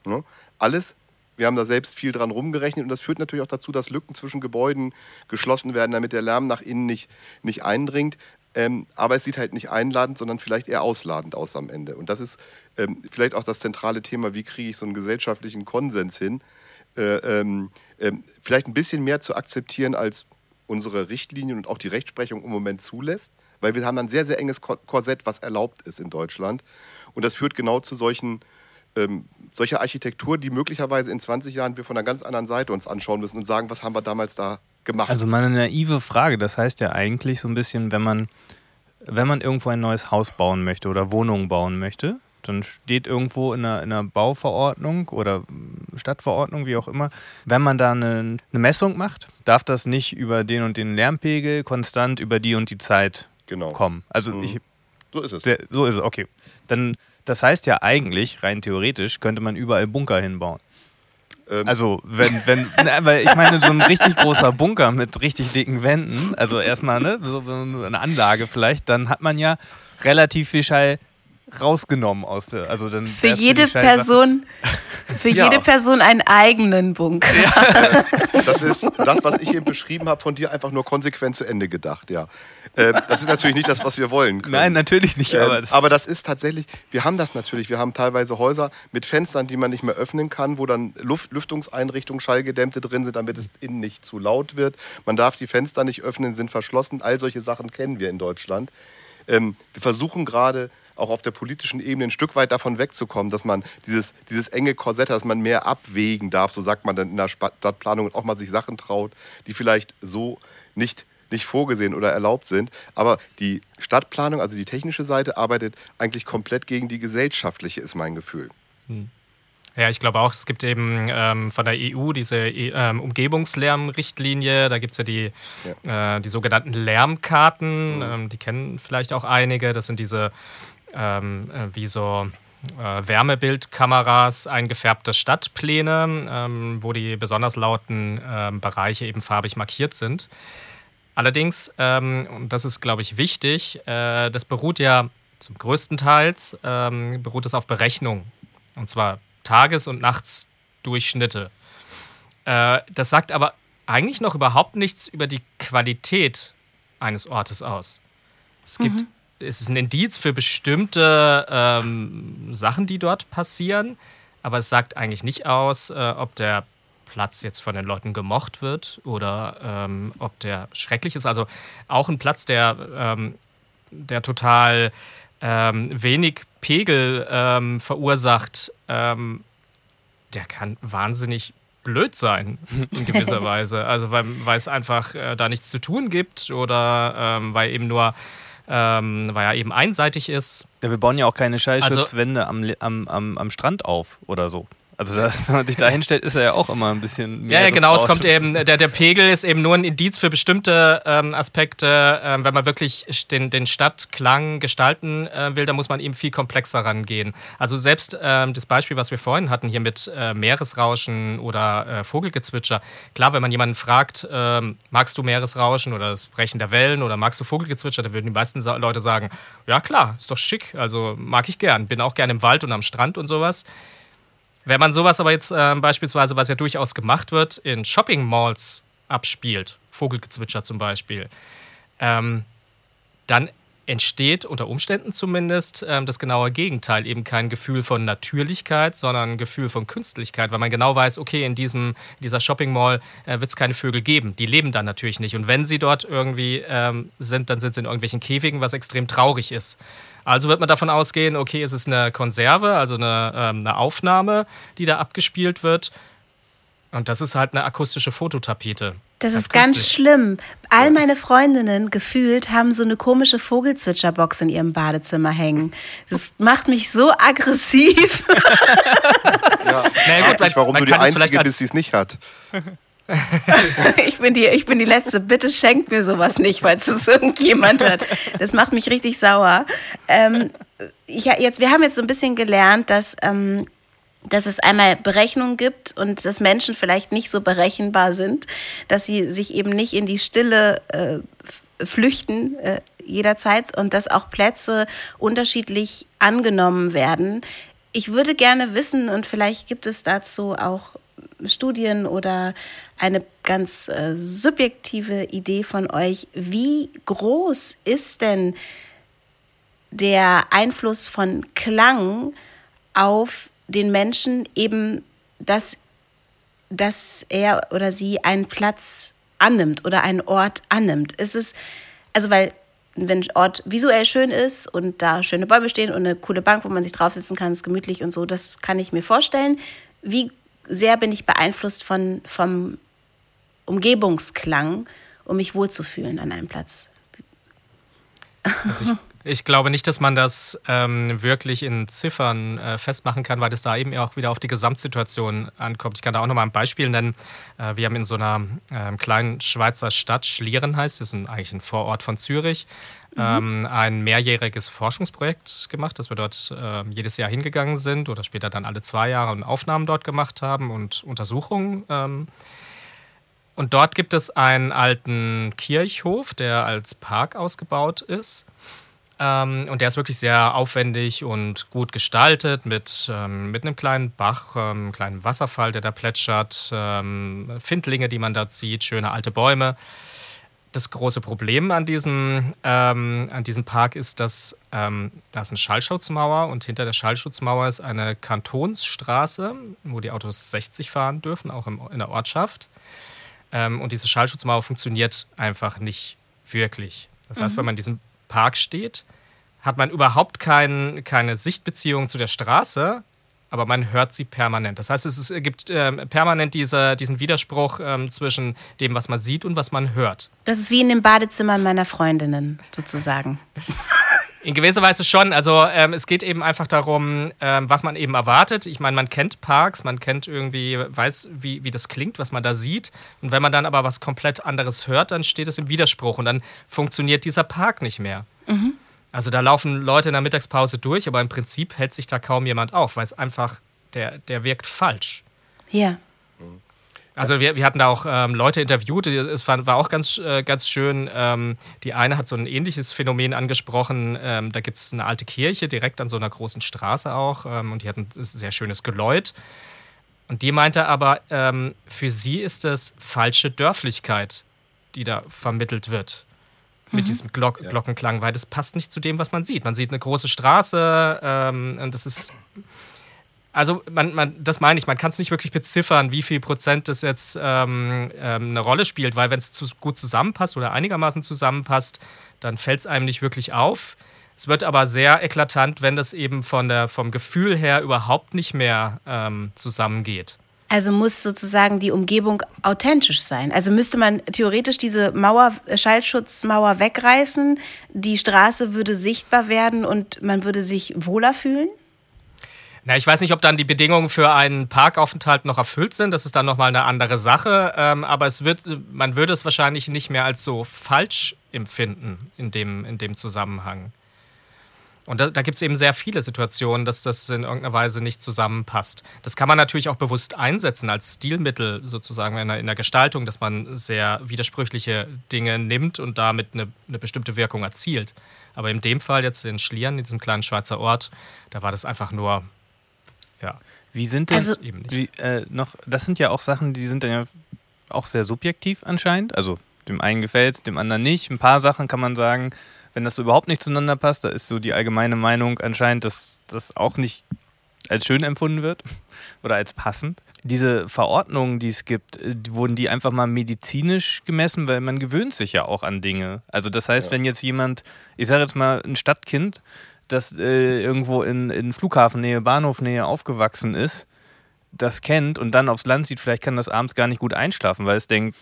Ne? Alles, wir haben da selbst viel dran rumgerechnet und das führt natürlich auch dazu, dass Lücken zwischen Gebäuden geschlossen werden, damit der Lärm nach innen nicht, nicht eindringt. Ähm, aber es sieht halt nicht einladend, sondern vielleicht eher ausladend aus am Ende. Und das ist ähm, vielleicht auch das zentrale Thema, wie kriege ich so einen gesellschaftlichen Konsens hin, äh, ähm, äh, vielleicht ein bisschen mehr zu akzeptieren als unsere Richtlinien und auch die Rechtsprechung im Moment zulässt, weil wir haben ein sehr, sehr enges Korsett, was erlaubt ist in Deutschland. Und das führt genau zu solchen ähm, solcher Architektur, die möglicherweise in 20 Jahren wir von einer ganz anderen Seite uns anschauen müssen und sagen, was haben wir damals da gemacht. Also meine naive Frage, das heißt ja eigentlich so ein bisschen, wenn man, wenn man irgendwo ein neues Haus bauen möchte oder Wohnungen bauen möchte, dann steht irgendwo in einer, in einer Bauverordnung oder Stadtverordnung, wie auch immer, wenn man da eine, eine, Messung macht, darf das nicht über den und den Lärmpegel konstant über die und die Zeit genau. kommen. Also mhm. ich, so ist es. Sehr, so ist es, okay. Dann, das heißt ja eigentlich, rein theoretisch, könnte man überall Bunker hinbauen. Ähm. Also, wenn, wenn, na, weil ich meine, so ein richtig großer Bunker mit richtig dicken Wänden, also erstmal ne, so eine Anlage vielleicht, dann hat man ja relativ viel Schall rausgenommen aus der. Also dann für jede Person, für ja. jede Person einen eigenen Bunker. Ja. Das ist das, was ich eben beschrieben habe, von dir einfach nur konsequent zu Ende gedacht, ja. Äh, das ist natürlich nicht das, was wir wollen. Können. Nein, natürlich nicht. Aber, das aber das ist tatsächlich, wir haben das natürlich. Wir haben teilweise Häuser mit Fenstern, die man nicht mehr öffnen kann, wo dann Luft, Lüftungseinrichtungen, Schallgedämmte drin sind, damit es innen nicht zu laut wird. Man darf die Fenster nicht öffnen, sind verschlossen. All solche Sachen kennen wir in Deutschland. Ähm, wir versuchen gerade auch auf der politischen Ebene ein Stück weit davon wegzukommen, dass man dieses, dieses enge Korsett, dass man mehr abwägen darf, so sagt man dann in der Stadtplanung und auch mal sich Sachen traut, die vielleicht so nicht nicht vorgesehen oder erlaubt sind. Aber die Stadtplanung, also die technische Seite, arbeitet eigentlich komplett gegen die gesellschaftliche, ist mein Gefühl. Hm. Ja, ich glaube auch, es gibt eben ähm, von der EU diese ähm, Umgebungslärmrichtlinie. Da gibt es ja die, ja. Äh, die sogenannten Lärmkarten. Mhm. Ähm, die kennen vielleicht auch einige. Das sind diese ähm, äh, wie so äh, Wärmebildkameras eingefärbte Stadtpläne, ähm, wo die besonders lauten ähm, Bereiche eben farbig markiert sind. Allerdings, ähm, und das ist, glaube ich, wichtig, äh, das beruht ja zum größten Teil ähm, beruht es auf Berechnung. Und zwar Tages- und Nachtsdurchschnitte. Äh, das sagt aber eigentlich noch überhaupt nichts über die Qualität eines Ortes aus. Es gibt, mhm. Es ist ein Indiz für bestimmte ähm, Sachen, die dort passieren, aber es sagt eigentlich nicht aus, äh, ob der Platz jetzt von den Leuten gemocht wird oder ähm, ob der schrecklich ist. Also auch ein Platz, der, ähm, der total ähm, wenig Pegel ähm, verursacht, ähm, der kann wahnsinnig blöd sein in gewisser Weise. Also weil, weil es einfach äh, da nichts zu tun gibt oder weil eben nur ähm, weil er eben einseitig ist. Ja, wir bauen ja auch keine Schallschutzwände also, am, am, am Strand auf oder so. Also da, wenn man sich da hinstellt, ist er ja auch immer ein bisschen mehr. Ja, ja genau, es kommt eben, der, der Pegel ist eben nur ein Indiz für bestimmte ähm, Aspekte. Ähm, wenn man wirklich den, den Stadtklang gestalten äh, will, dann muss man eben viel komplexer rangehen. Also selbst ähm, das Beispiel, was wir vorhin hatten, hier mit äh, Meeresrauschen oder äh, Vogelgezwitscher. Klar, wenn man jemanden fragt, ähm, magst du Meeresrauschen oder das Brechen der Wellen oder magst du Vogelgezwitscher, dann würden die meisten Leute sagen, ja klar, ist doch schick, also mag ich gern, bin auch gern im Wald und am Strand und sowas. Wenn man sowas aber jetzt äh, beispielsweise, was ja durchaus gemacht wird, in Shopping Malls abspielt, Vogelgezwitscher zum Beispiel, ähm, dann entsteht unter Umständen zumindest ähm, das genaue Gegenteil, eben kein Gefühl von Natürlichkeit, sondern ein Gefühl von Künstlichkeit, weil man genau weiß, okay, in, diesem, in dieser Shopping Mall äh, wird es keine Vögel geben. Die leben dann natürlich nicht. Und wenn sie dort irgendwie ähm, sind, dann sind sie in irgendwelchen Käfigen, was extrem traurig ist. Also wird man davon ausgehen, okay, es ist eine Konserve, also eine, ähm, eine Aufnahme, die da abgespielt wird. Und das ist halt eine akustische Fototapete. Das ist ganz schlimm. All meine Freundinnen gefühlt haben so eine komische Vogelzwitscherbox in ihrem Badezimmer hängen. Das macht mich so aggressiv. ja, naja, gut, man, warum man du die Einzige bist, die es nicht hat. ich, bin die, ich bin die Letzte. Bitte schenkt mir sowas nicht, falls es irgendjemand hat. Das macht mich richtig sauer. Ähm, ich, jetzt, wir haben jetzt so ein bisschen gelernt, dass, ähm, dass es einmal Berechnungen gibt und dass Menschen vielleicht nicht so berechenbar sind, dass sie sich eben nicht in die Stille äh, flüchten äh, jederzeit und dass auch Plätze unterschiedlich angenommen werden. Ich würde gerne wissen, und vielleicht gibt es dazu auch Studien oder eine ganz äh, subjektive Idee von euch. Wie groß ist denn der Einfluss von Klang auf den Menschen, eben, dass, dass er oder sie einen Platz annimmt oder einen Ort annimmt? Ist es, also weil wenn ein Ort visuell schön ist und da schöne Bäume stehen und eine coole Bank, wo man sich draufsitzen kann, ist gemütlich und so, das kann ich mir vorstellen. Wie sehr bin ich beeinflusst von, vom Umgebungsklang, um mich wohlzufühlen an einem Platz. Also ich, ich glaube nicht, dass man das ähm, wirklich in Ziffern äh, festmachen kann, weil das da eben auch wieder auf die Gesamtsituation ankommt. Ich kann da auch nochmal ein Beispiel nennen. Äh, wir haben in so einer äh, kleinen Schweizer Stadt, Schlieren heißt, das ist ein, eigentlich ein Vorort von Zürich, mhm. ähm, ein mehrjähriges Forschungsprojekt gemacht, dass wir dort äh, jedes Jahr hingegangen sind oder später dann alle zwei Jahre Aufnahmen dort gemacht haben und Untersuchungen. Ähm, und dort gibt es einen alten Kirchhof, der als Park ausgebaut ist. Ähm, und der ist wirklich sehr aufwendig und gut gestaltet mit, ähm, mit einem kleinen Bach, ähm, einem kleinen Wasserfall, der da plätschert, ähm, Findlinge, die man da sieht, schöne alte Bäume das große Problem an diesem, ähm, an diesem Park ist, dass ähm, da ist eine Schallschutzmauer und hinter der Schallschutzmauer ist eine Kantonsstraße, wo die Autos 60 fahren dürfen, auch im, in der Ortschaft. Ähm, und diese Schallschutzmauer funktioniert einfach nicht wirklich. Das heißt, mhm. wenn man in diesem Park steht, hat man überhaupt kein, keine Sichtbeziehung zu der Straße, aber man hört sie permanent. Das heißt, es ist, gibt äh, permanent diese, diesen Widerspruch ähm, zwischen dem, was man sieht und was man hört. Das ist wie in dem Badezimmer meiner Freundinnen sozusagen. In gewisser Weise schon. Also ähm, es geht eben einfach darum, ähm, was man eben erwartet. Ich meine, man kennt Parks, man kennt irgendwie, weiß, wie, wie das klingt, was man da sieht. Und wenn man dann aber was komplett anderes hört, dann steht es im Widerspruch und dann funktioniert dieser Park nicht mehr. Mhm. Also da laufen Leute in der Mittagspause durch, aber im Prinzip hält sich da kaum jemand auf, weil es einfach, der, der wirkt falsch. Ja. Also wir, wir hatten da auch ähm, Leute interviewt, es war, war auch ganz, äh, ganz schön. Ähm, die eine hat so ein ähnliches Phänomen angesprochen. Ähm, da gibt es eine alte Kirche direkt an so einer großen Straße auch ähm, und die hat ein sehr schönes Geläut. Und die meinte aber, ähm, für sie ist das falsche Dörflichkeit, die da vermittelt wird mit mhm. diesem Glock ja. Glockenklang, weil das passt nicht zu dem, was man sieht. Man sieht eine große Straße ähm, und das ist. Also, man, man, das meine ich, man kann es nicht wirklich beziffern, wie viel Prozent das jetzt ähm, ähm, eine Rolle spielt, weil wenn es zu, gut zusammenpasst oder einigermaßen zusammenpasst, dann fällt es einem nicht wirklich auf. Es wird aber sehr eklatant, wenn das eben von der, vom Gefühl her überhaupt nicht mehr ähm, zusammengeht. Also muss sozusagen die Umgebung authentisch sein. Also müsste man theoretisch diese Mauer, Schallschutzmauer wegreißen, die Straße würde sichtbar werden und man würde sich wohler fühlen? Na, ich weiß nicht, ob dann die Bedingungen für einen Parkaufenthalt noch erfüllt sind. Das ist dann nochmal eine andere Sache. Ähm, aber es wird, man würde es wahrscheinlich nicht mehr als so falsch empfinden in dem, in dem Zusammenhang. Und da, da gibt es eben sehr viele Situationen, dass das in irgendeiner Weise nicht zusammenpasst. Das kann man natürlich auch bewusst einsetzen als Stilmittel sozusagen in der, in der Gestaltung, dass man sehr widersprüchliche Dinge nimmt und damit eine, eine bestimmte Wirkung erzielt. Aber in dem Fall jetzt in Schlieren, in diesem kleinen Schweizer Ort, da war das einfach nur, ja. Wie sind das also, eben nicht? Wie, äh, noch, das sind ja auch Sachen, die sind dann ja auch sehr subjektiv anscheinend. Also dem einen gefällt es, dem anderen nicht. Ein paar Sachen kann man sagen, wenn das so überhaupt nicht zueinander passt, da ist so die allgemeine Meinung anscheinend, dass das auch nicht als schön empfunden wird oder als passend. Diese Verordnungen, die es gibt, äh, wurden die einfach mal medizinisch gemessen, weil man gewöhnt sich ja auch an Dinge. Also das heißt, ja. wenn jetzt jemand, ich sage jetzt mal ein Stadtkind, das äh, irgendwo in, in Flughafennähe, Bahnhofnähe aufgewachsen ist, das kennt und dann aufs Land sieht, vielleicht kann das abends gar nicht gut einschlafen, weil es denkt,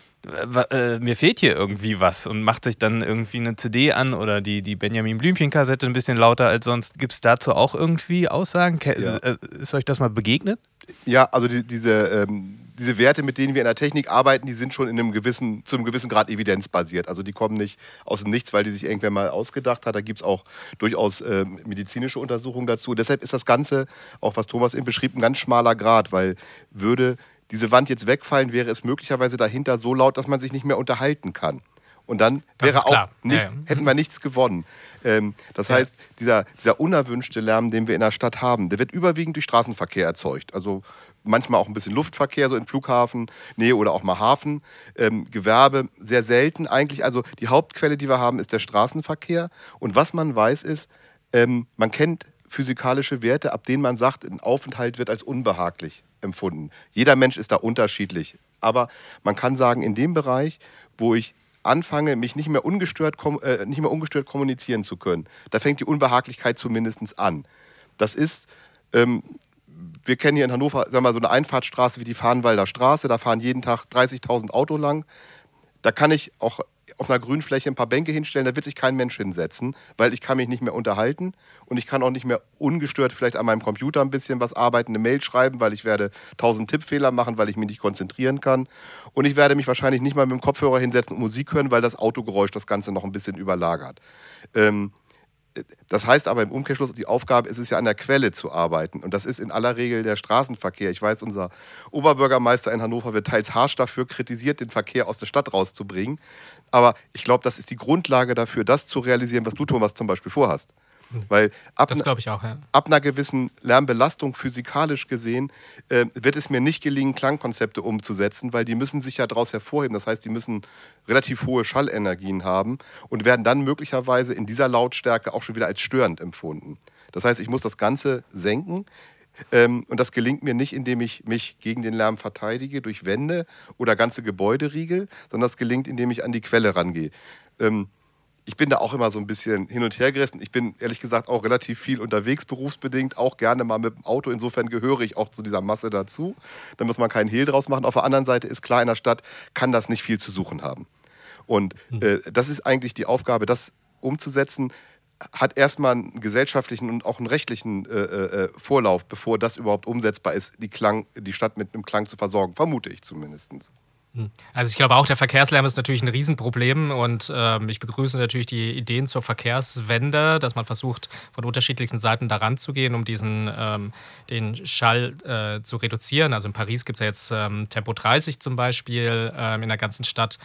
äh, mir fehlt hier irgendwie was und macht sich dann irgendwie eine CD an oder die, die Benjamin Blümchen-Kassette ein bisschen lauter als sonst. Gibt es dazu auch irgendwie Aussagen? Ja. Äh, ist euch das mal begegnet? Ja, also die, diese, ähm, diese Werte, mit denen wir in der Technik arbeiten, die sind schon in einem gewissen, zu einem gewissen Grad evidenzbasiert. Also die kommen nicht aus dem Nichts, weil die sich irgendwer mal ausgedacht hat. Da gibt es auch durchaus äh, medizinische Untersuchungen dazu. Deshalb ist das Ganze, auch was Thomas eben beschrieb, ein ganz schmaler Grad, weil würde diese Wand jetzt wegfallen, wäre es möglicherweise dahinter so laut, dass man sich nicht mehr unterhalten kann. Und dann wäre auch nichts, ja, ja. hätten wir nichts gewonnen. Ähm, das ja. heißt, dieser, dieser unerwünschte Lärm, den wir in der Stadt haben, der wird überwiegend durch Straßenverkehr erzeugt. Also manchmal auch ein bisschen Luftverkehr, so in Flughafen, Nähe oder auch mal Hafen. Ähm, Gewerbe sehr selten eigentlich. Also die Hauptquelle, die wir haben, ist der Straßenverkehr. Und was man weiß, ist, ähm, man kennt physikalische Werte, ab denen man sagt, ein Aufenthalt wird als unbehaglich empfunden. Jeder Mensch ist da unterschiedlich. Aber man kann sagen, in dem Bereich, wo ich anfange, mich nicht mehr ungestört, äh, nicht mehr ungestört kommunizieren zu können, da fängt die Unbehaglichkeit zumindest an. Das ist, ähm, wir kennen hier in Hannover sagen wir so eine Einfahrtsstraße wie die Farnwalder Straße, da fahren jeden Tag 30.000 Auto lang. Da kann ich auch auf einer Grünfläche ein paar Bänke hinstellen, da wird sich kein Mensch hinsetzen, weil ich kann mich nicht mehr unterhalten und ich kann auch nicht mehr ungestört vielleicht an meinem Computer ein bisschen was arbeiten, eine Mail schreiben, weil ich werde tausend Tippfehler machen, weil ich mich nicht konzentrieren kann und ich werde mich wahrscheinlich nicht mal mit dem Kopfhörer hinsetzen und Musik hören, weil das Autogeräusch das Ganze noch ein bisschen überlagert. Ähm, das heißt aber im Umkehrschluss, die Aufgabe ist es ja an der Quelle zu arbeiten. Und das ist in aller Regel der Straßenverkehr. Ich weiß, unser Oberbürgermeister in Hannover wird teils harsch dafür kritisiert, den Verkehr aus der Stadt rauszubringen. Aber ich glaube, das ist die Grundlage dafür, das zu realisieren, was du, Thomas, zum Beispiel vorhast. Weil ab, auch, ja. ab einer gewissen Lärmbelastung physikalisch gesehen äh, wird es mir nicht gelingen, Klangkonzepte umzusetzen, weil die müssen sich ja daraus hervorheben. Das heißt, die müssen relativ hohe Schallenergien haben und werden dann möglicherweise in dieser Lautstärke auch schon wieder als störend empfunden. Das heißt, ich muss das Ganze senken. Ähm, und das gelingt mir nicht, indem ich mich gegen den Lärm verteidige durch Wände oder ganze Gebäude riegel, sondern das gelingt, indem ich an die Quelle rangehe. Ähm, ich bin da auch immer so ein bisschen hin und her gerissen. Ich bin ehrlich gesagt auch relativ viel unterwegs, berufsbedingt, auch gerne mal mit dem Auto. Insofern gehöre ich auch zu dieser Masse dazu. Da muss man keinen Hehl draus machen. Auf der anderen Seite ist klar, in der Stadt kann das nicht viel zu suchen haben. Und hm. äh, das ist eigentlich die Aufgabe, das umzusetzen, hat erstmal einen gesellschaftlichen und auch einen rechtlichen äh, äh, Vorlauf, bevor das überhaupt umsetzbar ist, die, Klang, die Stadt mit einem Klang zu versorgen, vermute ich zumindest. Hm. Also ich glaube auch, der Verkehrslärm ist natürlich ein Riesenproblem und ähm, ich begrüße natürlich die Ideen zur Verkehrswende, dass man versucht, von unterschiedlichen Seiten daran zu gehen, um diesen ähm, den Schall äh, zu reduzieren. Also in Paris gibt es ja jetzt ähm, Tempo 30 zum Beispiel ähm, in der ganzen Stadt,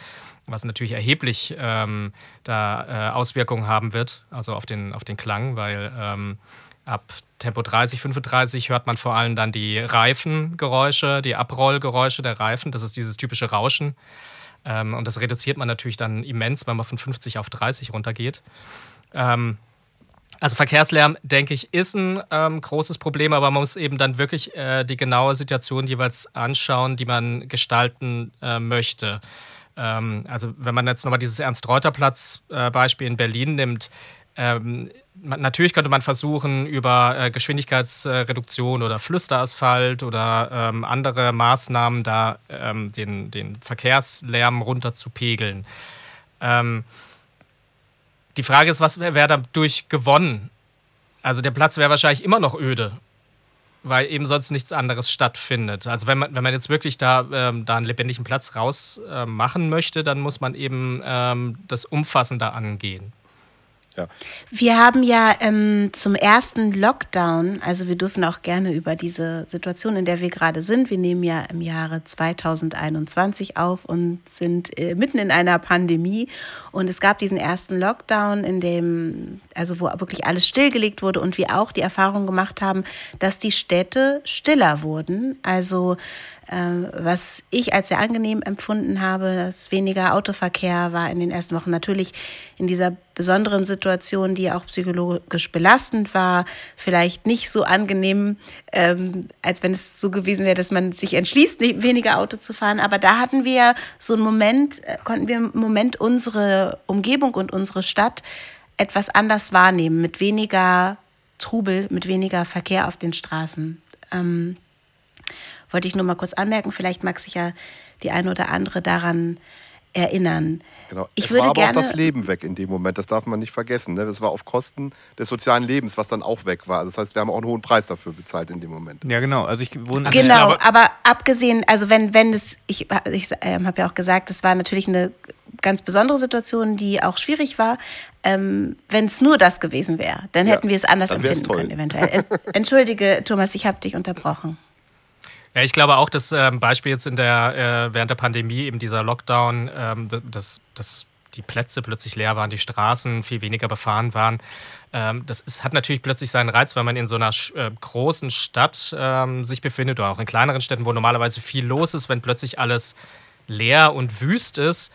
was natürlich erheblich ähm, da äh, Auswirkungen haben wird, also auf den, auf den Klang, weil ähm, ab Tempo 30, 35 hört man vor allem dann die Reifengeräusche, die Abrollgeräusche der Reifen. Das ist dieses typische Rauschen. Ähm, und das reduziert man natürlich dann immens, wenn man von 50 auf 30 runtergeht. Ähm, also Verkehrslärm, denke ich, ist ein ähm, großes Problem, aber man muss eben dann wirklich äh, die genaue Situation jeweils anschauen, die man gestalten äh, möchte. Ähm, also wenn man jetzt nochmal dieses Ernst-Reuter-Platz-Beispiel äh, in Berlin nimmt, ähm, natürlich könnte man versuchen, über äh, Geschwindigkeitsreduktion oder Flüsterasphalt oder ähm, andere Maßnahmen da ähm, den, den Verkehrslärm runterzupegeln. Ähm, die Frage ist, was wäre wär dadurch gewonnen? Also der Platz wäre wahrscheinlich immer noch öde, weil eben sonst nichts anderes stattfindet. Also wenn man, wenn man jetzt wirklich da, ähm, da einen lebendigen Platz rausmachen äh, möchte, dann muss man eben ähm, das umfassender angehen. Ja. Wir haben ja ähm, zum ersten Lockdown, also wir dürfen auch gerne über diese Situation, in der wir gerade sind, wir nehmen ja im Jahre 2021 auf und sind äh, mitten in einer Pandemie und es gab diesen ersten Lockdown, in dem, also wo wirklich alles stillgelegt wurde und wir auch die Erfahrung gemacht haben, dass die Städte stiller wurden. Also was ich als sehr angenehm empfunden habe, dass weniger Autoverkehr war in den ersten Wochen. Natürlich in dieser besonderen Situation, die auch psychologisch belastend war, vielleicht nicht so angenehm, ähm, als wenn es so gewesen wäre, dass man sich entschließt, weniger Auto zu fahren. Aber da hatten wir so einen Moment, äh, konnten wir im Moment unsere Umgebung und unsere Stadt etwas anders wahrnehmen, mit weniger Trubel, mit weniger Verkehr auf den Straßen. Ähm, wollte ich nur mal kurz anmerken. Vielleicht mag sich ja die eine oder andere daran erinnern. Genau. Ich es würde war aber gerne auch das Leben weg in dem Moment, das darf man nicht vergessen. Ne? Das war auf Kosten des sozialen Lebens, was dann auch weg war. Das heißt, wir haben auch einen hohen Preis dafür bezahlt in dem Moment. Ja, genau. Also ich wohne also Genau, ich aber abgesehen, also wenn, wenn es, ich, ich äh, habe ja auch gesagt, es war natürlich eine ganz besondere Situation, die auch schwierig war. Ähm, wenn es nur das gewesen wäre, dann hätten ja, wir es anders empfinden toll. können, eventuell. Entschuldige, Thomas, ich habe dich unterbrochen. Ja, ich glaube auch, dass ähm, Beispiel jetzt in der, äh, während der Pandemie eben dieser Lockdown, ähm, dass, dass die Plätze plötzlich leer waren, die Straßen viel weniger befahren waren. Ähm, das ist, hat natürlich plötzlich seinen Reiz, weil man in so einer äh, großen Stadt ähm, sich befindet oder auch in kleineren Städten, wo normalerweise viel los ist, wenn plötzlich alles leer und wüst ist.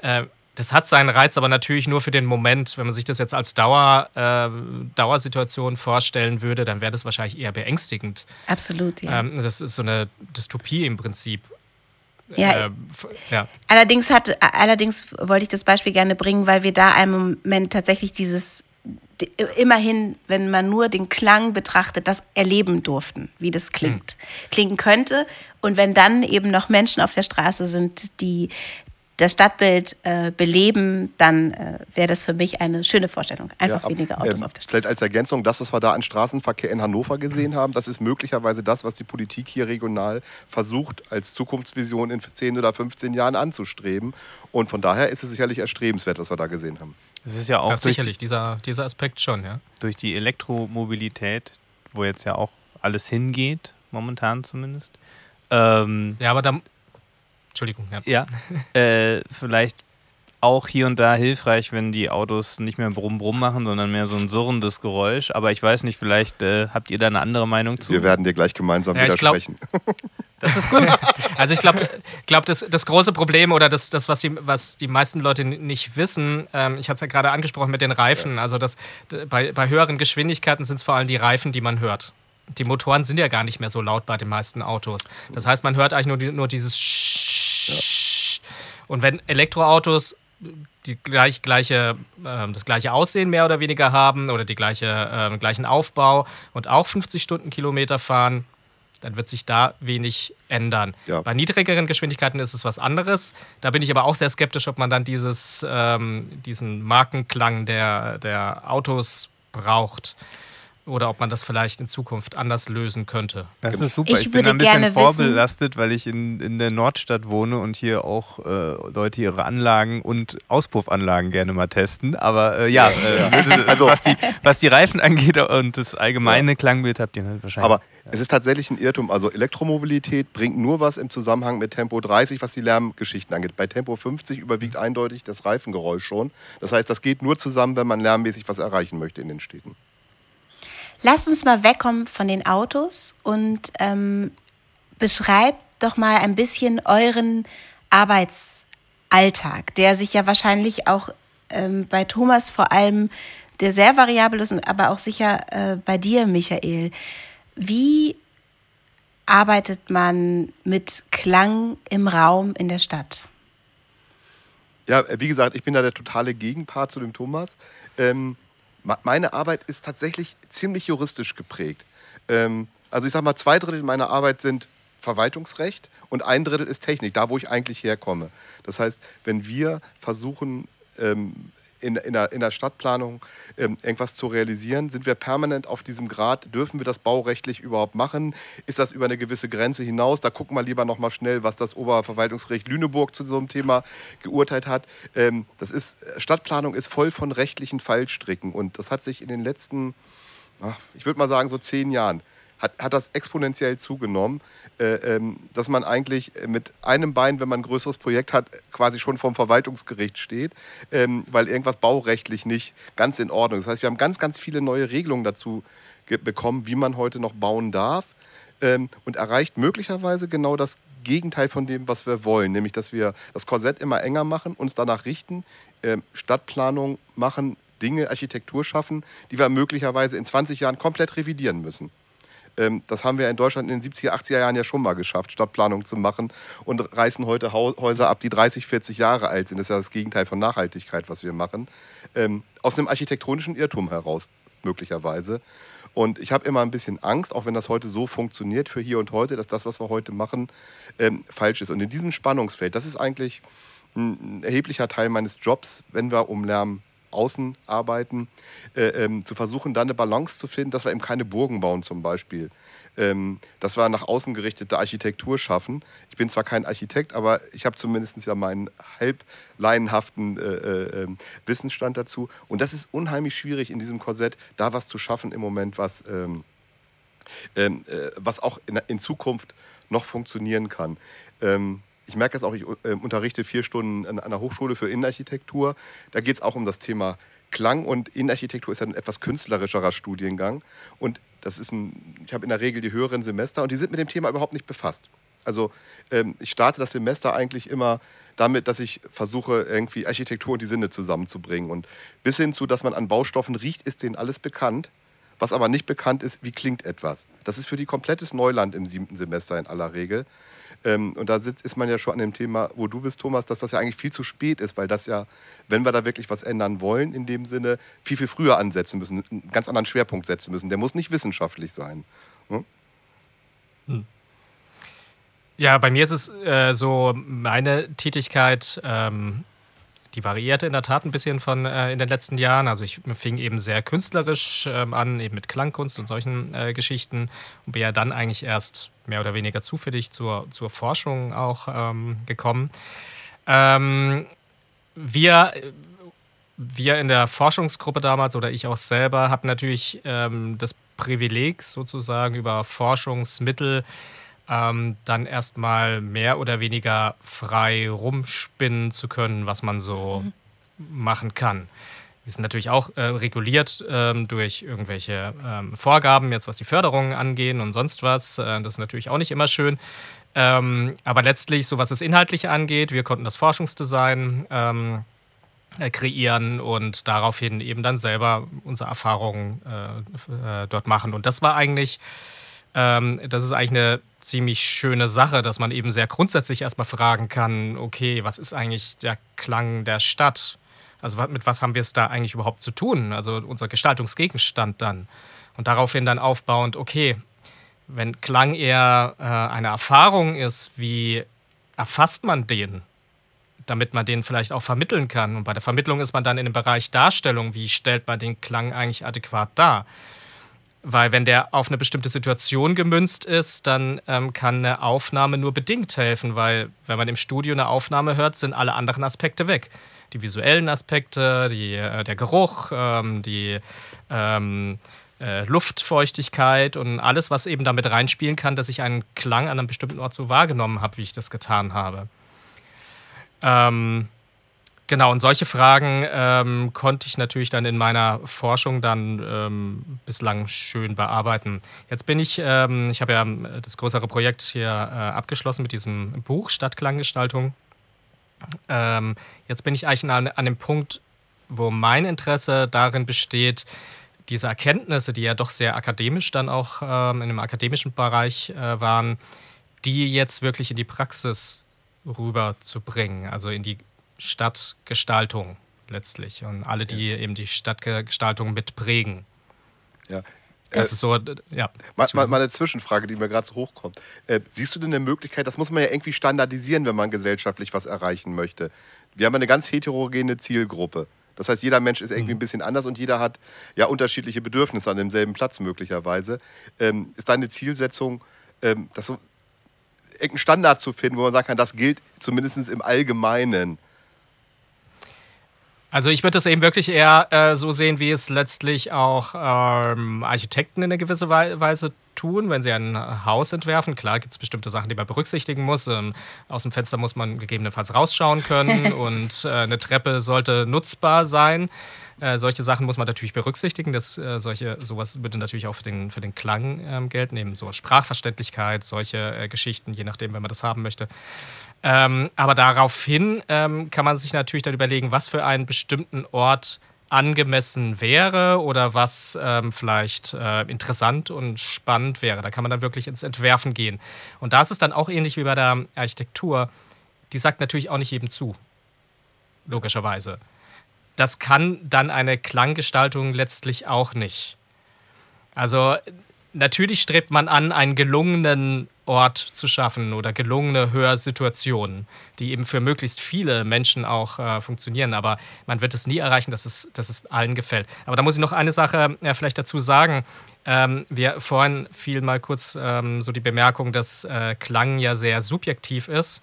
Äh, das hat seinen Reiz, aber natürlich nur für den Moment. Wenn man sich das jetzt als Dauer, äh, Dauersituation vorstellen würde, dann wäre das wahrscheinlich eher beängstigend. Absolut, ja. Ähm, das ist so eine Dystopie im Prinzip. Ja. Äh, ja. Allerdings, hat, allerdings wollte ich das Beispiel gerne bringen, weil wir da einen Moment tatsächlich dieses immerhin, wenn man nur den Klang betrachtet, das erleben durften, wie das klingt, hm. klingen könnte. Und wenn dann eben noch Menschen auf der Straße sind, die das Stadtbild äh, beleben, dann äh, wäre das für mich eine schöne Vorstellung. Einfach ja, weniger Autos ähm, auf der Straße. Vielleicht als Ergänzung, das, was wir da an Straßenverkehr in Hannover gesehen haben, das ist möglicherweise das, was die Politik hier regional versucht, als Zukunftsvision in 10 oder 15 Jahren anzustreben. Und von daher ist es sicherlich erstrebenswert, was wir da gesehen haben. Es ist ja auch das sicherlich, dieser, dieser Aspekt schon, ja. Durch die Elektromobilität, wo jetzt ja auch alles hingeht, momentan zumindest. Ähm, ja, aber da, Entschuldigung, ja. Ja, äh, vielleicht auch hier und da hilfreich, wenn die Autos nicht mehr Brumm Brumm machen, sondern mehr so ein surrendes Geräusch. Aber ich weiß nicht, vielleicht äh, habt ihr da eine andere Meinung zu? Wir werden dir gleich gemeinsam ja, widersprechen. Das ist gut. Also ich glaube, glaub, das, das große Problem oder das, das was, die, was die meisten Leute nicht wissen, ähm, ich hatte es ja gerade angesprochen mit den Reifen, also das, bei, bei höheren Geschwindigkeiten sind es vor allem die Reifen, die man hört die Motoren sind ja gar nicht mehr so laut bei den meisten Autos. Das heißt, man hört eigentlich nur, nur dieses ja. Und wenn Elektroautos die gleich, gleiche, äh, das gleiche Aussehen mehr oder weniger haben oder die gleiche, äh, gleichen Aufbau und auch 50 Stundenkilometer fahren, dann wird sich da wenig ändern. Ja. Bei niedrigeren Geschwindigkeiten ist es was anderes. Da bin ich aber auch sehr skeptisch, ob man dann dieses, ähm, diesen Markenklang der, der Autos braucht. Oder ob man das vielleicht in Zukunft anders lösen könnte. Das ist super. Ich, ich bin ein bisschen vorbelastet, weil ich in, in der Nordstadt wohne und hier auch äh, Leute ihre Anlagen und Auspuffanlagen gerne mal testen. Aber äh, ja, äh, also was die, was die Reifen angeht und das allgemeine ja. Klangbild habt ihr halt wahrscheinlich. Aber es ist tatsächlich ein Irrtum. Also Elektromobilität bringt nur was im Zusammenhang mit Tempo 30, was die Lärmgeschichten angeht. Bei Tempo 50 überwiegt eindeutig das Reifengeräusch schon. Das heißt, das geht nur zusammen, wenn man lärmmäßig was erreichen möchte in den Städten. Lasst uns mal wegkommen von den Autos und ähm, beschreibt doch mal ein bisschen euren Arbeitsalltag, der sich ja wahrscheinlich auch ähm, bei Thomas vor allem, der sehr variabel ist, aber auch sicher äh, bei dir, Michael. Wie arbeitet man mit Klang im Raum in der Stadt? Ja, wie gesagt, ich bin da der totale Gegenpart zu dem Thomas. Ähm, meine Arbeit ist tatsächlich ziemlich juristisch geprägt. Ähm, also ich sage mal, zwei Drittel meiner Arbeit sind Verwaltungsrecht und ein Drittel ist Technik, da wo ich eigentlich herkomme. Das heißt, wenn wir versuchen, ähm, in, in, der, in der Stadtplanung ähm, irgendwas zu realisieren? Sind wir permanent auf diesem Grad? Dürfen wir das baurechtlich überhaupt machen? Ist das über eine gewisse Grenze hinaus? Da gucken wir lieber noch mal schnell, was das Oberverwaltungsgericht Lüneburg zu so einem Thema geurteilt hat. Ähm, das ist, Stadtplanung ist voll von rechtlichen Fallstricken und das hat sich in den letzten, ach, ich würde mal sagen, so zehn Jahren hat, hat das exponentiell zugenommen, äh, ähm, dass man eigentlich mit einem Bein, wenn man ein größeres Projekt hat, quasi schon vom Verwaltungsgericht steht, ähm, weil irgendwas baurechtlich nicht ganz in Ordnung ist. Das heißt, wir haben ganz, ganz viele neue Regelungen dazu bekommen, wie man heute noch bauen darf ähm, und erreicht möglicherweise genau das Gegenteil von dem, was wir wollen, nämlich dass wir das Korsett immer enger machen, uns danach richten, Stadtplanung machen, Dinge, Architektur schaffen, die wir möglicherweise in 20 Jahren komplett revidieren müssen. Ähm, das haben wir in Deutschland in den 70er, 80er Jahren ja schon mal geschafft, Stadtplanung zu machen und reißen heute Häuser ab, die 30, 40 Jahre alt sind. Das ist ja das Gegenteil von Nachhaltigkeit, was wir machen. Ähm, aus einem architektonischen Irrtum heraus, möglicherweise. Und ich habe immer ein bisschen Angst, auch wenn das heute so funktioniert für hier und heute, dass das, was wir heute machen, ähm, falsch ist. Und in diesem Spannungsfeld, das ist eigentlich ein erheblicher Teil meines Jobs, wenn wir um Lärm außen arbeiten, äh, ähm, zu versuchen, da eine Balance zu finden, dass wir eben keine Burgen bauen zum Beispiel. Ähm, dass wir nach außen gerichtete Architektur schaffen. Ich bin zwar kein Architekt, aber ich habe zumindest ja meinen halb laienhaften äh, äh, ähm, Wissensstand dazu. Und das ist unheimlich schwierig in diesem Korsett, da was zu schaffen im Moment, was, ähm, ähm äh, was auch in, in, Zukunft noch funktionieren kann. Ähm, ich merke das auch, ich äh, unterrichte vier Stunden an einer Hochschule für Innenarchitektur. Da geht es auch um das Thema Klang und Innenarchitektur ist ja ein etwas künstlerischerer Studiengang. Und das ist ein, ich habe in der Regel die höheren Semester und die sind mit dem Thema überhaupt nicht befasst. Also ähm, ich starte das Semester eigentlich immer damit, dass ich versuche, irgendwie Architektur und die Sinne zusammenzubringen. Und bis hin zu, dass man an Baustoffen riecht, ist denen alles bekannt. Was aber nicht bekannt ist, wie klingt etwas. Das ist für die komplettes Neuland im siebten Semester in aller Regel. Ähm, und da sitzt, ist man ja schon an dem Thema, wo du bist, Thomas, dass das ja eigentlich viel zu spät ist, weil das ja, wenn wir da wirklich was ändern wollen, in dem Sinne, viel, viel früher ansetzen müssen, einen ganz anderen Schwerpunkt setzen müssen. Der muss nicht wissenschaftlich sein. Hm? Hm. Ja, bei mir ist es äh, so, meine Tätigkeit ähm, die variierte in der Tat ein bisschen von äh, in den letzten Jahren. Also ich fing eben sehr künstlerisch ähm, an, eben mit Klangkunst und solchen äh, Geschichten und bin ja dann eigentlich erst mehr oder weniger zufällig zur, zur Forschung auch ähm, gekommen. Ähm, wir, wir in der Forschungsgruppe damals oder ich auch selber hatten natürlich ähm, das Privileg sozusagen über Forschungsmittel ähm, dann erstmal mehr oder weniger frei rumspinnen zu können, was man so mhm. machen kann. Wir sind natürlich auch äh, reguliert ähm, durch irgendwelche ähm, Vorgaben, jetzt was die Förderungen angehen und sonst was. Äh, das ist natürlich auch nicht immer schön. Ähm, aber letztlich, so was das Inhaltliche angeht, wir konnten das Forschungsdesign ähm, äh, kreieren und daraufhin eben dann selber unsere Erfahrungen äh, äh, dort machen. Und das war eigentlich, ähm, das ist eigentlich eine ziemlich schöne Sache, dass man eben sehr grundsätzlich erstmal fragen kann, okay, was ist eigentlich der Klang der Stadt? Also mit was haben wir es da eigentlich überhaupt zu tun? Also unser Gestaltungsgegenstand dann. Und daraufhin dann aufbauend, okay, wenn Klang eher äh, eine Erfahrung ist, wie erfasst man den? Damit man den vielleicht auch vermitteln kann. Und bei der Vermittlung ist man dann in dem Bereich Darstellung, wie stellt man den Klang eigentlich adäquat dar? Weil wenn der auf eine bestimmte Situation gemünzt ist, dann ähm, kann eine Aufnahme nur bedingt helfen, weil wenn man im Studio eine Aufnahme hört, sind alle anderen Aspekte weg. Die visuellen Aspekte, die, äh, der Geruch, ähm, die ähm, äh, Luftfeuchtigkeit und alles, was eben damit reinspielen kann, dass ich einen Klang an einem bestimmten Ort so wahrgenommen habe, wie ich das getan habe. Ähm, Genau, und solche Fragen ähm, konnte ich natürlich dann in meiner Forschung dann ähm, bislang schön bearbeiten. Jetzt bin ich, ähm, ich habe ja das größere Projekt hier äh, abgeschlossen mit diesem Buch Stadtklanggestaltung. Ähm, jetzt bin ich eigentlich an, an dem Punkt, wo mein Interesse darin besteht, diese Erkenntnisse, die ja doch sehr akademisch dann auch ähm, in dem akademischen Bereich äh, waren, die jetzt wirklich in die Praxis rüberzubringen, also in die Stadtgestaltung letztlich und alle, die ja. eben die Stadtgestaltung mitprägen. Ja. Das äh, ist so, ja. Mal, mal, mal, eine Zwischenfrage, die mir gerade so hochkommt. Äh, siehst du denn eine Möglichkeit, das muss man ja irgendwie standardisieren, wenn man gesellschaftlich was erreichen möchte. Wir haben eine ganz heterogene Zielgruppe. Das heißt, jeder Mensch ist irgendwie mhm. ein bisschen anders und jeder hat ja unterschiedliche Bedürfnisse an demselben Platz möglicherweise. Ähm, ist deine Zielsetzung, ähm, das so, irgendeinen Standard zu finden, wo man sagen kann, das gilt zumindest im Allgemeinen? Also ich würde das eben wirklich eher äh, so sehen, wie es letztlich auch ähm, Architekten in einer gewissen Weise tun, wenn sie ein Haus entwerfen. Klar gibt es bestimmte Sachen, die man berücksichtigen muss. Ähm, aus dem Fenster muss man gegebenenfalls rausschauen können und äh, eine Treppe sollte nutzbar sein. Äh, solche Sachen muss man natürlich berücksichtigen. Das, äh, solche, sowas würde natürlich auch für den, für den Klang ähm, gelten, eben so Sprachverständlichkeit, solche äh, Geschichten, je nachdem, wenn man das haben möchte. Ähm, aber daraufhin ähm, kann man sich natürlich dann überlegen, was für einen bestimmten Ort angemessen wäre oder was ähm, vielleicht äh, interessant und spannend wäre. Da kann man dann wirklich ins Entwerfen gehen. Und da ist es dann auch ähnlich wie bei der Architektur. Die sagt natürlich auch nicht jedem zu. Logischerweise. Das kann dann eine Klanggestaltung letztlich auch nicht. Also natürlich strebt man an, einen gelungenen Ort zu schaffen oder gelungene Hörsituationen, die eben für möglichst viele Menschen auch äh, funktionieren. Aber man wird es nie erreichen, dass es, dass es allen gefällt. Aber da muss ich noch eine Sache äh, vielleicht dazu sagen. Ähm, wir vorhin fiel mal kurz ähm, so die Bemerkung, dass äh, Klang ja sehr subjektiv ist.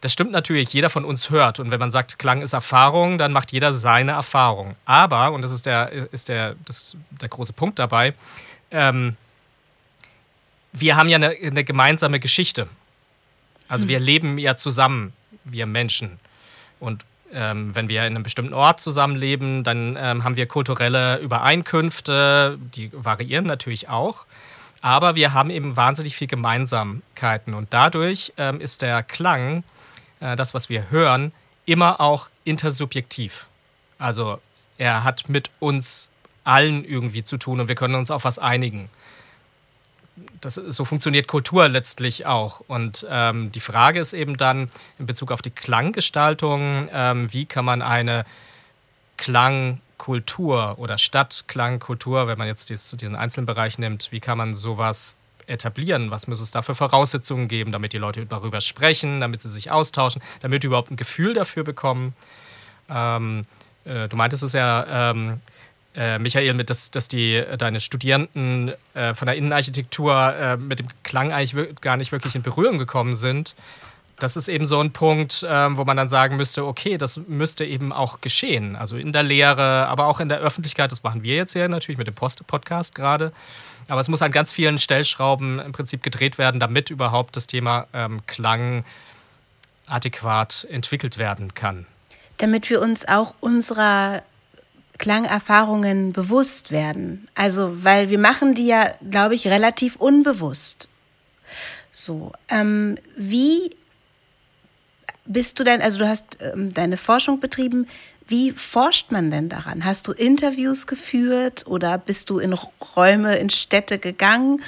Das stimmt natürlich, jeder von uns hört. Und wenn man sagt, Klang ist Erfahrung, dann macht jeder seine Erfahrung. Aber, und das ist der, ist der, das, der große Punkt dabei, ähm, wir haben ja eine, eine gemeinsame Geschichte. Also mhm. wir leben ja zusammen, wir Menschen. Und ähm, wenn wir in einem bestimmten Ort zusammenleben, dann ähm, haben wir kulturelle Übereinkünfte, die variieren natürlich auch. Aber wir haben eben wahnsinnig viel Gemeinsamkeiten. Und dadurch ähm, ist der Klang, äh, das, was wir hören, immer auch intersubjektiv. Also er hat mit uns allen irgendwie zu tun und wir können uns auf was einigen das, so funktioniert Kultur letztlich auch. Und ähm, die Frage ist eben dann in Bezug auf die Klanggestaltung, ähm, wie kann man eine Klangkultur oder Stadtklangkultur, wenn man jetzt dies, diesen einzelnen Bereich nimmt, wie kann man sowas etablieren? Was muss es da für Voraussetzungen geben, damit die Leute darüber sprechen, damit sie sich austauschen, damit die überhaupt ein Gefühl dafür bekommen? Ähm, äh, du meintest es ja, ähm, äh, Michael, mit, dass, dass die, äh, deine Studierenden äh, von der Innenarchitektur äh, mit dem Klang eigentlich gar nicht wirklich in Berührung gekommen sind. Das ist eben so ein Punkt, ähm, wo man dann sagen müsste, okay, das müsste eben auch geschehen. Also in der Lehre, aber auch in der Öffentlichkeit. Das machen wir jetzt hier natürlich mit dem Post Podcast gerade. Aber es muss an ganz vielen Stellschrauben im Prinzip gedreht werden, damit überhaupt das Thema ähm, Klang adäquat entwickelt werden kann. Damit wir uns auch unserer Klangerfahrungen bewusst werden. Also, weil wir machen die ja, glaube ich, relativ unbewusst. So, ähm, wie bist du denn, also du hast ähm, deine Forschung betrieben, wie forscht man denn daran? Hast du Interviews geführt oder bist du in Räume, in Städte gegangen?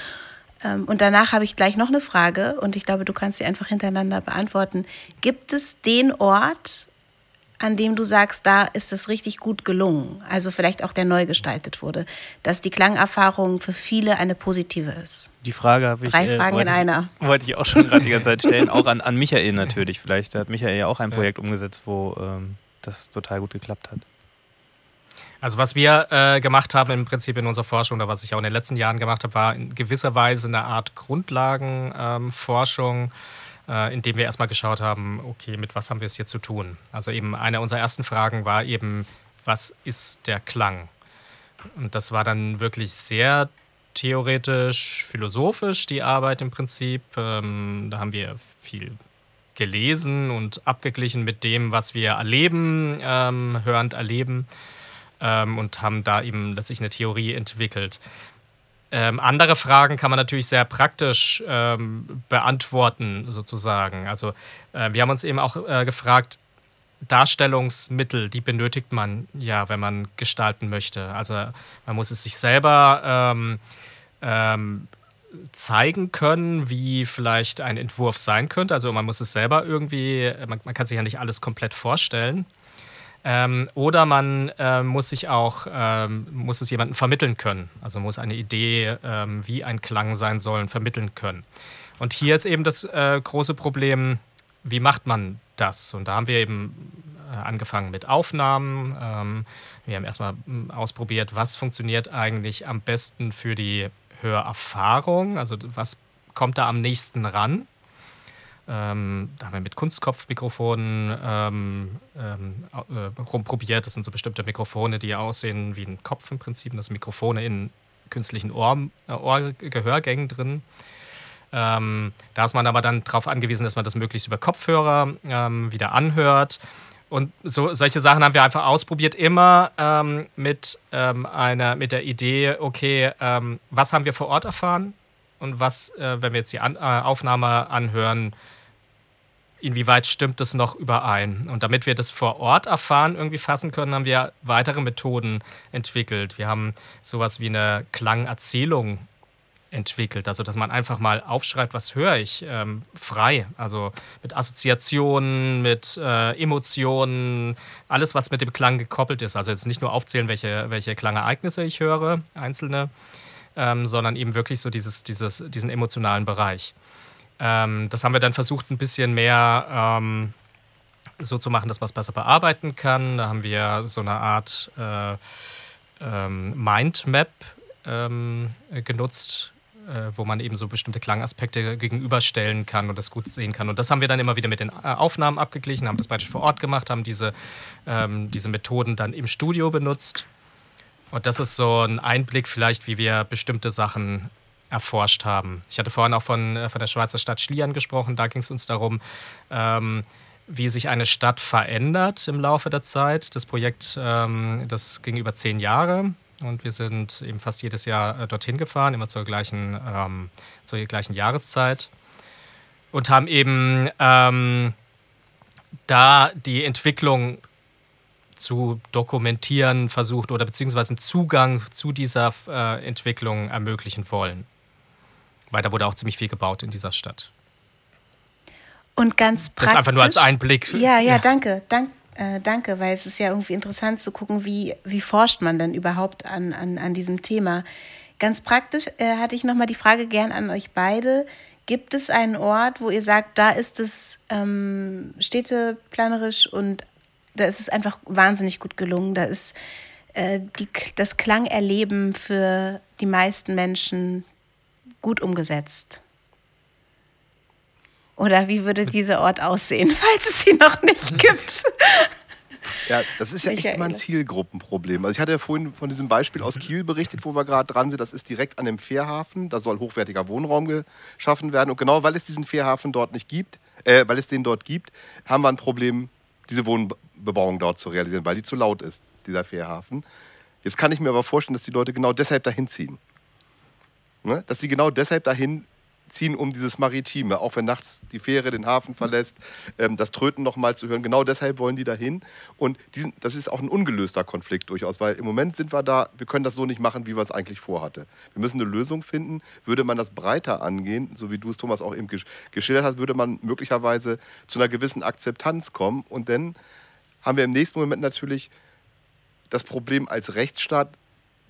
Ähm, und danach habe ich gleich noch eine Frage und ich glaube, du kannst sie einfach hintereinander beantworten. Gibt es den Ort an dem du sagst, da ist es richtig gut gelungen, also vielleicht auch der neu gestaltet wurde, dass die Klangerfahrung für viele eine positive ist? Die Frage habe ich. Drei äh, Fragen wollte, in einer. Wollte ich auch schon gerade die ganze Zeit stellen, auch an, an Michael natürlich. Vielleicht hat Michael ja auch ein Projekt umgesetzt, wo ähm, das total gut geklappt hat. Also was wir äh, gemacht haben im Prinzip in unserer Forschung oder was ich auch in den letzten Jahren gemacht habe, war in gewisser Weise eine Art Grundlagenforschung, ähm, äh, indem wir erstmal geschaut haben, okay, mit was haben wir es hier zu tun? Also eben eine unserer ersten Fragen war eben, was ist der Klang? Und das war dann wirklich sehr theoretisch, philosophisch die Arbeit im Prinzip. Ähm, da haben wir viel gelesen und abgeglichen mit dem, was wir erleben, ähm, hörend erleben ähm, und haben da eben letztlich eine Theorie entwickelt. Ähm, andere Fragen kann man natürlich sehr praktisch ähm, beantworten, sozusagen. Also äh, wir haben uns eben auch äh, gefragt, Darstellungsmittel, die benötigt man ja, wenn man gestalten möchte. Also man muss es sich selber ähm, ähm, zeigen können, wie vielleicht ein Entwurf sein könnte. Also man muss es selber irgendwie, man, man kann sich ja nicht alles komplett vorstellen. Ähm, oder man äh, muss sich auch, ähm, muss es jemandem vermitteln können. Also muss eine Idee, ähm, wie ein Klang sein soll, vermitteln können. Und hier ist eben das äh, große Problem, wie macht man das? Und da haben wir eben äh, angefangen mit Aufnahmen. Ähm, wir haben erstmal hm, ausprobiert, was funktioniert eigentlich am besten für die Hörerfahrung, also was kommt da am nächsten ran. Ähm, da haben wir mit Kunstkopfmikrofonen ähm, ähm, äh, rumprobiert. Das sind so bestimmte Mikrofone, die aussehen wie ein Kopf im Prinzip. Das sind Mikrofone in künstlichen Ohr, äh, Ohrgehörgängen drin. Ähm, da ist man aber dann darauf angewiesen, dass man das möglichst über Kopfhörer ähm, wieder anhört. Und so, solche Sachen haben wir einfach ausprobiert, immer ähm, mit, ähm, einer, mit der Idee, okay, ähm, was haben wir vor Ort erfahren und was, äh, wenn wir jetzt die An äh, Aufnahme anhören, inwieweit stimmt das noch überein? Und damit wir das vor Ort erfahren, irgendwie fassen können, haben wir weitere Methoden entwickelt. Wir haben sowas wie eine Klangerzählung entwickelt. Also, dass man einfach mal aufschreibt, was höre ich, ähm, frei. Also mit Assoziationen, mit äh, Emotionen, alles, was mit dem Klang gekoppelt ist. Also jetzt nicht nur aufzählen, welche, welche Klangereignisse ich höre, einzelne, ähm, sondern eben wirklich so dieses, dieses, diesen emotionalen Bereich. Ähm, das haben wir dann versucht, ein bisschen mehr ähm, so zu machen, dass man es besser bearbeiten kann. Da haben wir so eine Art äh, ähm, Mindmap ähm, genutzt, äh, wo man eben so bestimmte Klangaspekte gegenüberstellen kann und das gut sehen kann. Und das haben wir dann immer wieder mit den äh, Aufnahmen abgeglichen, haben das praktisch vor Ort gemacht, haben diese, ähm, diese Methoden dann im Studio benutzt. Und das ist so ein Einblick vielleicht, wie wir bestimmte Sachen erforscht haben. Ich hatte vorhin auch von, äh, von der Schweizer Stadt Schlieren gesprochen. Da ging es uns darum, ähm, wie sich eine Stadt verändert im Laufe der Zeit. Das Projekt, ähm, das ging über zehn Jahre. Und wir sind eben fast jedes Jahr äh, dorthin gefahren, immer zur gleichen, ähm, zur gleichen Jahreszeit. Und haben eben ähm, da die Entwicklung zu dokumentieren versucht oder beziehungsweise einen Zugang zu dieser äh, Entwicklung ermöglichen wollen. Weil da wurde auch ziemlich viel gebaut in dieser Stadt. Und ganz praktisch. Das einfach nur als Einblick. Ja, ja, ja. danke. Dank, äh, danke, weil es ist ja irgendwie interessant zu gucken, wie, wie forscht man denn überhaupt an, an, an diesem Thema. Ganz praktisch äh, hatte ich nochmal die Frage gern an euch beide. Gibt es einen Ort, wo ihr sagt, da ist es ähm, städteplanerisch und da ist es einfach wahnsinnig gut gelungen. Da ist äh, die, das Klangerleben für die meisten Menschen gut umgesetzt. Oder wie würde dieser Ort aussehen, falls es ihn noch nicht gibt? Ja, das ist ja echt immer ein Zielgruppenproblem. Also ich hatte ja vorhin von diesem Beispiel aus Kiel berichtet, wo wir gerade dran sind. Das ist direkt an dem Fährhafen. Da soll hochwertiger Wohnraum geschaffen werden. Und genau weil es diesen Fährhafen dort nicht gibt, äh, weil es den dort gibt, haben wir ein Problem, diese Wohnbebauung dort zu realisieren, weil die zu laut ist, dieser Fährhafen. Jetzt kann ich mir aber vorstellen, dass die Leute genau deshalb dahin ziehen. Ne? Dass sie genau deshalb dahin ziehen, um dieses Maritime, auch wenn nachts die Fähre den Hafen verlässt, ähm, das Tröten nochmal zu hören. Genau deshalb wollen die dahin. Und diesen, das ist auch ein ungelöster Konflikt durchaus, weil im Moment sind wir da, wir können das so nicht machen, wie wir es eigentlich vorhatte. Wir müssen eine Lösung finden. Würde man das breiter angehen, so wie du es, Thomas, auch eben geschildert hast, würde man möglicherweise zu einer gewissen Akzeptanz kommen. Und dann haben wir im nächsten Moment natürlich das Problem als Rechtsstaat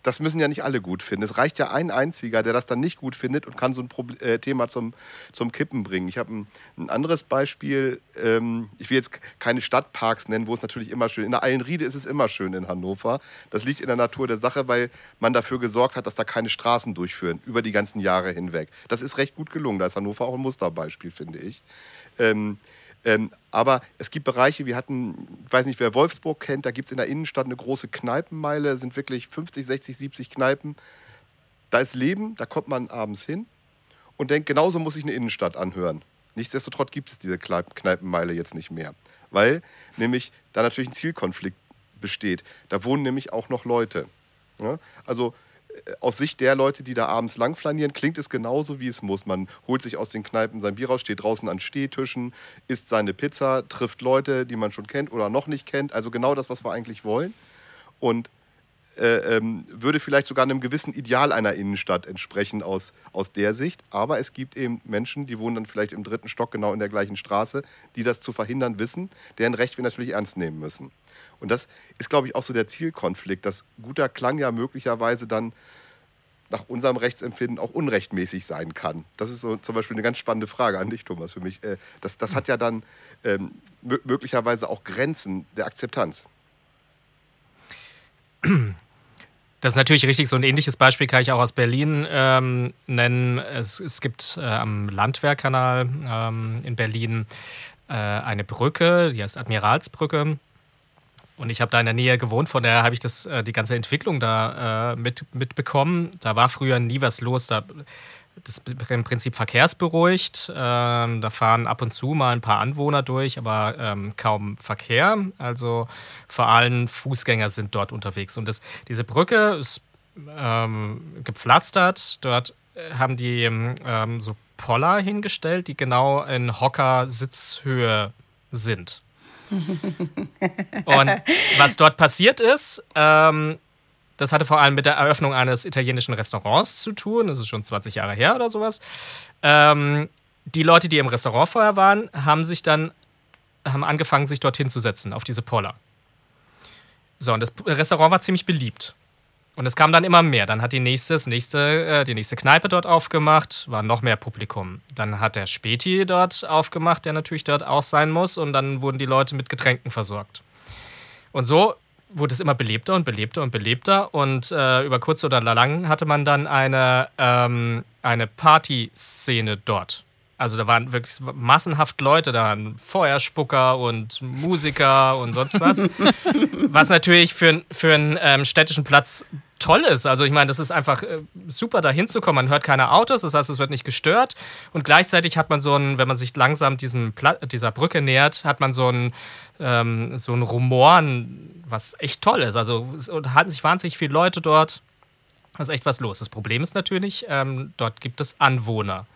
das müssen ja nicht alle gut finden. Es reicht ja ein einziger, der das dann nicht gut findet und kann so ein Problem, äh, Thema zum, zum Kippen bringen. Ich habe ein, ein, anderes Beispiel. Ähm, ich will jetzt keine Stadtparks nennen, wo es natürlich immer schön ist. In der Eilenriede ist es immer schön in Hannover. Das liegt in der Natur der Sache, weil man dafür gesorgt hat, dass da keine Straßen durchführen über die ganzen Jahre hinweg. Das ist recht gut gelungen. Da ist Hannover auch ein Musterbeispiel, finde ich. Ähm, ähm, aber es gibt Bereiche, wir hatten, ich weiß nicht, wer Wolfsburg kennt, da gibt es in der Innenstadt eine große Kneipenmeile, sind wirklich 50, 60, 70 Kneipen. Da ist Leben, da kommt man abends hin und denkt, genauso muss ich eine Innenstadt anhören. Nichtsdestotrotz gibt es diese Kneipenmeile jetzt nicht mehr, weil nämlich da natürlich ein Zielkonflikt besteht. Da wohnen nämlich auch noch Leute. Ja? Also äh, aus Sicht der Leute, die da abends langflanieren, klingt es genauso, wie es muss. Man holt sich aus den Kneipen sein Bier raus, steht draußen an Stehtischen, isst seine Pizza, trifft Leute, die man schon kennt oder noch nicht kennt. Also genau das, was wir eigentlich wollen. Und äh, ähm, würde vielleicht sogar einem gewissen Ideal einer Innenstadt entsprechen aus, aus der Sicht. Aber es gibt eben Menschen, die wohnen dann vielleicht im dritten Stock genau in der gleichen Straße, die das zu verhindern wissen, deren Recht wir natürlich ernst nehmen müssen. Und das ist, glaube ich, auch so der Zielkonflikt, dass guter Klang ja möglicherweise dann nach unserem Rechtsempfinden auch unrechtmäßig sein kann. Das ist so zum Beispiel eine ganz spannende Frage an dich, Thomas, für mich. Äh, das, das hat ja dann ähm, möglicherweise auch Grenzen der Akzeptanz. Das ist natürlich richtig. So ein ähnliches Beispiel kann ich auch aus Berlin ähm, nennen. Es, es gibt äh, am Landwehrkanal ähm, in Berlin äh, eine Brücke, die heißt Admiralsbrücke. Und ich habe da in der Nähe gewohnt, von daher habe ich das, äh, die ganze Entwicklung da äh, mit, mitbekommen. Da war früher nie was los. Da, das ist im Prinzip verkehrsberuhigt. Ähm, da fahren ab und zu mal ein paar Anwohner durch, aber ähm, kaum Verkehr. Also vor allem Fußgänger sind dort unterwegs. Und das, diese Brücke ist ähm, gepflastert. Dort äh, haben die ähm, so Poller hingestellt, die genau in Hocker-Sitzhöhe sind. Und was dort passiert ist, ähm, das hatte vor allem mit der Eröffnung eines italienischen Restaurants zu tun. Das ist schon 20 Jahre her oder sowas. Ähm, die Leute, die im Restaurant vorher waren, haben sich dann haben angefangen, sich dorthin zu setzen, auf diese Poller. So, und das Restaurant war ziemlich beliebt. Und es kam dann immer mehr. Dann hat die nächste, nächste, äh, die nächste Kneipe dort aufgemacht, war noch mehr Publikum. Dann hat der Späti dort aufgemacht, der natürlich dort auch sein muss. Und dann wurden die Leute mit Getränken versorgt. Und so wurde es immer belebter und belebter und belebter. Und äh, über kurz oder lang hatte man dann eine, ähm, eine Partyszene dort. Also da waren wirklich massenhaft Leute, da waren Feuerspucker und Musiker und sonst was. was natürlich für, für einen ähm, städtischen Platz toll ist. Also ich meine, das ist einfach äh, super, da hinzukommen. Man hört keine Autos, das heißt, es wird nicht gestört. Und gleichzeitig hat man so ein, wenn man sich langsam diesem dieser Brücke nähert, hat man so ein, ähm, so ein Rumoren, was echt toll ist. Also es unterhalten sich wahnsinnig viele Leute dort. Da ist echt was los. Das Problem ist natürlich, ähm, dort gibt es Anwohner.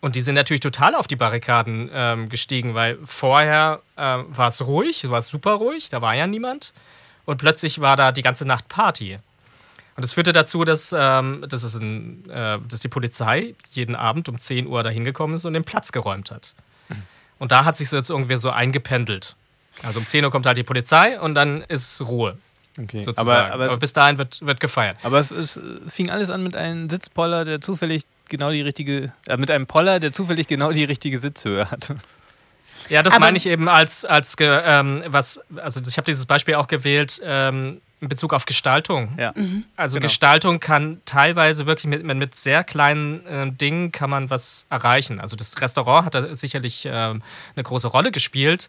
Und die sind natürlich total auf die Barrikaden ähm, gestiegen, weil vorher äh, war es ruhig, war es super ruhig, da war ja niemand. Und plötzlich war da die ganze Nacht Party. Und das führte dazu, dass, ähm, dass, es ein, äh, dass die Polizei jeden Abend um 10 Uhr dahin gekommen ist und den Platz geräumt hat. Und da hat sich so jetzt irgendwie so eingependelt. Also um 10 Uhr kommt halt die Polizei und dann ist Ruhe. Okay. Aber, aber, aber, bis dahin wird, wird gefeiert. Aber es, es, fing alles an mit einem Sitzpoller, der zufällig genau die richtige, äh, mit einem Poller, der zufällig genau die richtige Sitzhöhe hatte. Ja, das meine ich eben als, als ähm, was, also ich habe dieses Beispiel auch gewählt ähm, in Bezug auf Gestaltung. Ja. Mhm. Also genau. Gestaltung kann teilweise wirklich mit, mit sehr kleinen äh, Dingen kann man was erreichen. Also das Restaurant hat da sicherlich äh, eine große Rolle gespielt.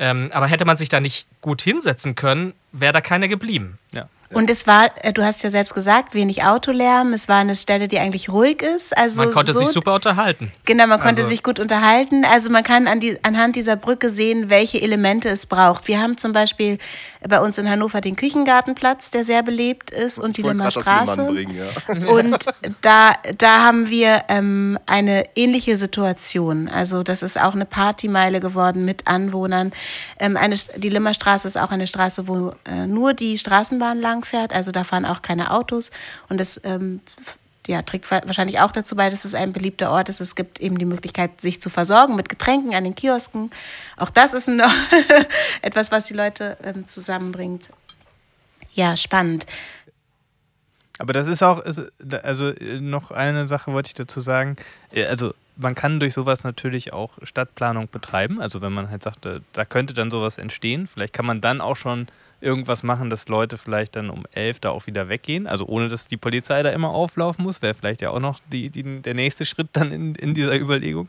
Ähm, aber hätte man sich da nicht gut hinsetzen können, wäre da keiner geblieben. Ja. Und es war, äh, du hast ja selbst gesagt, wenig Autolärm. Es war eine Stelle, die eigentlich ruhig ist. Also man konnte so, sich super unterhalten. Genau, man konnte also. sich gut unterhalten. Also man kann an die, anhand dieser Brücke sehen, welche Elemente es braucht. Wir haben zum Beispiel bei uns in Hannover den Küchengartenplatz, der sehr belebt ist, und die Limmer Straße. Bringen, ja. Und da, da haben wir ähm, eine ähnliche Situation. Also das ist auch eine Partymeile geworden mit Anwohnern. Ähm, eine, die Limmerstraße ist auch eine Straße, wo äh, nur die Straßenbahn lang fährt. Also da fahren auch keine Autos. Und das ähm, ja, trägt wahrscheinlich auch dazu bei, dass es ein beliebter Ort ist. Es gibt eben die Möglichkeit, sich zu versorgen mit Getränken an den Kiosken. Auch das ist etwas, was die Leute ähm, zusammenbringt. Ja, spannend. Aber das ist auch, also noch eine Sache wollte ich dazu sagen. Äh, also man kann durch sowas natürlich auch Stadtplanung betreiben. Also wenn man halt sagt, da könnte dann sowas entstehen. Vielleicht kann man dann auch schon irgendwas machen, dass Leute vielleicht dann um elf da auch wieder weggehen. Also ohne, dass die Polizei da immer auflaufen muss. Wäre vielleicht ja auch noch die, die, der nächste Schritt dann in, in dieser Überlegung.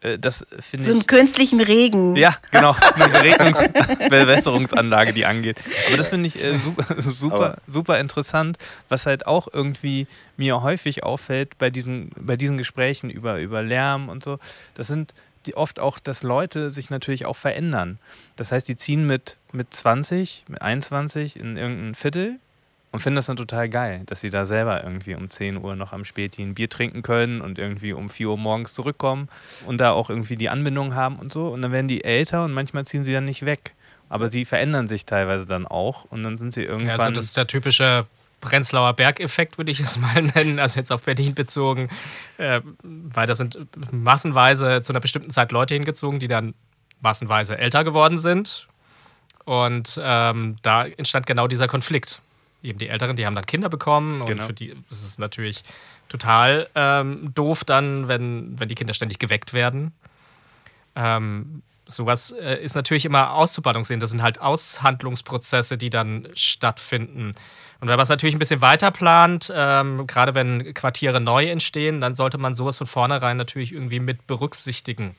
Äh, das finde so einen künstlichen Regen. Ja, genau. Eine Bewässerungsanlage, die angeht. Aber das finde ich äh, super, super, super interessant, was halt auch irgendwie mir häufig auffällt bei diesen, bei diesen Gesprächen über, über Lärm und so. Das sind die oft auch, dass Leute sich natürlich auch verändern. Das heißt, die ziehen mit, mit 20, mit 21 in irgendein Viertel und finden das dann total geil, dass sie da selber irgendwie um 10 Uhr noch am Späti ein Bier trinken können und irgendwie um 4 Uhr morgens zurückkommen und da auch irgendwie die Anbindung haben und so. Und dann werden die älter und manchmal ziehen sie dann nicht weg. Aber sie verändern sich teilweise dann auch und dann sind sie irgendwann. Ja, also das ist der typische Prenzlauer Bergeffekt, würde ich es mal nennen, also jetzt auf Berlin bezogen, äh, weil da sind massenweise zu einer bestimmten Zeit Leute hingezogen, die dann massenweise älter geworden sind. Und ähm, da entstand genau dieser Konflikt eben die Älteren, die haben dann Kinder bekommen genau. und für die ist es natürlich total ähm, doof dann, wenn, wenn die Kinder ständig geweckt werden. Ähm, sowas äh, ist natürlich immer auszubalancieren. Das sind halt Aushandlungsprozesse, die dann stattfinden. Und wenn man es natürlich ein bisschen weiter plant, ähm, gerade wenn Quartiere neu entstehen, dann sollte man sowas von vornherein natürlich irgendwie mit berücksichtigen.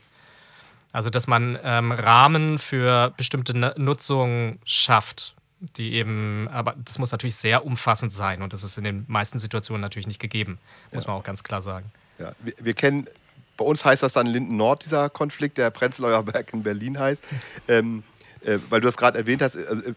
Also, dass man ähm, Rahmen für bestimmte Nutzungen schafft die eben, aber das muss natürlich sehr umfassend sein und das ist in den meisten Situationen natürlich nicht gegeben, muss ja. man auch ganz klar sagen. Ja, wir, wir, kennen, bei uns heißt das dann Linden Nord, dieser Konflikt, der Prenzlauer Berg in Berlin heißt. Ähm, äh, weil du das gerade erwähnt hast, also, äh,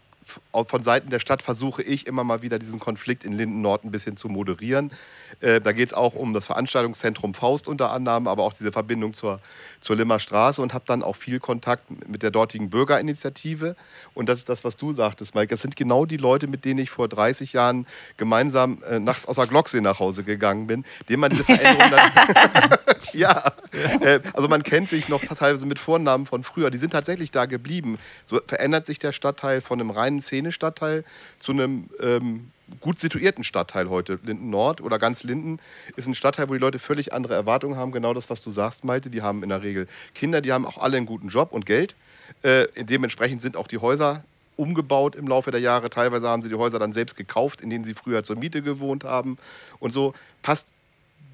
von Seiten der Stadt versuche ich immer mal wieder diesen Konflikt in Linden Nord ein bisschen zu moderieren. Äh, da geht es auch um das Veranstaltungszentrum Faust unter anderem, aber auch diese Verbindung zur, zur Limmer Straße und habe dann auch viel Kontakt mit der dortigen Bürgerinitiative. Und das ist das, was du sagtest, Mike. Das sind genau die Leute, mit denen ich vor 30 Jahren gemeinsam äh, nachts aus der Glocksee nach Hause gegangen bin, denen man diese Veränderung dann. ja, äh, also man kennt sich noch teilweise mit Vornamen von früher. Die sind tatsächlich da geblieben. So verändert sich der Stadtteil von einem reinen Szenestadtteil zu einem ähm, gut situierten Stadtteil heute. Linden Nord oder ganz Linden ist ein Stadtteil, wo die Leute völlig andere Erwartungen haben. Genau das, was du sagst, Malte. Die haben in der Regel Kinder, die haben auch alle einen guten Job und Geld. Äh, dementsprechend sind auch die Häuser umgebaut im Laufe der Jahre. Teilweise haben sie die Häuser dann selbst gekauft, in denen sie früher zur Miete gewohnt haben. Und so passt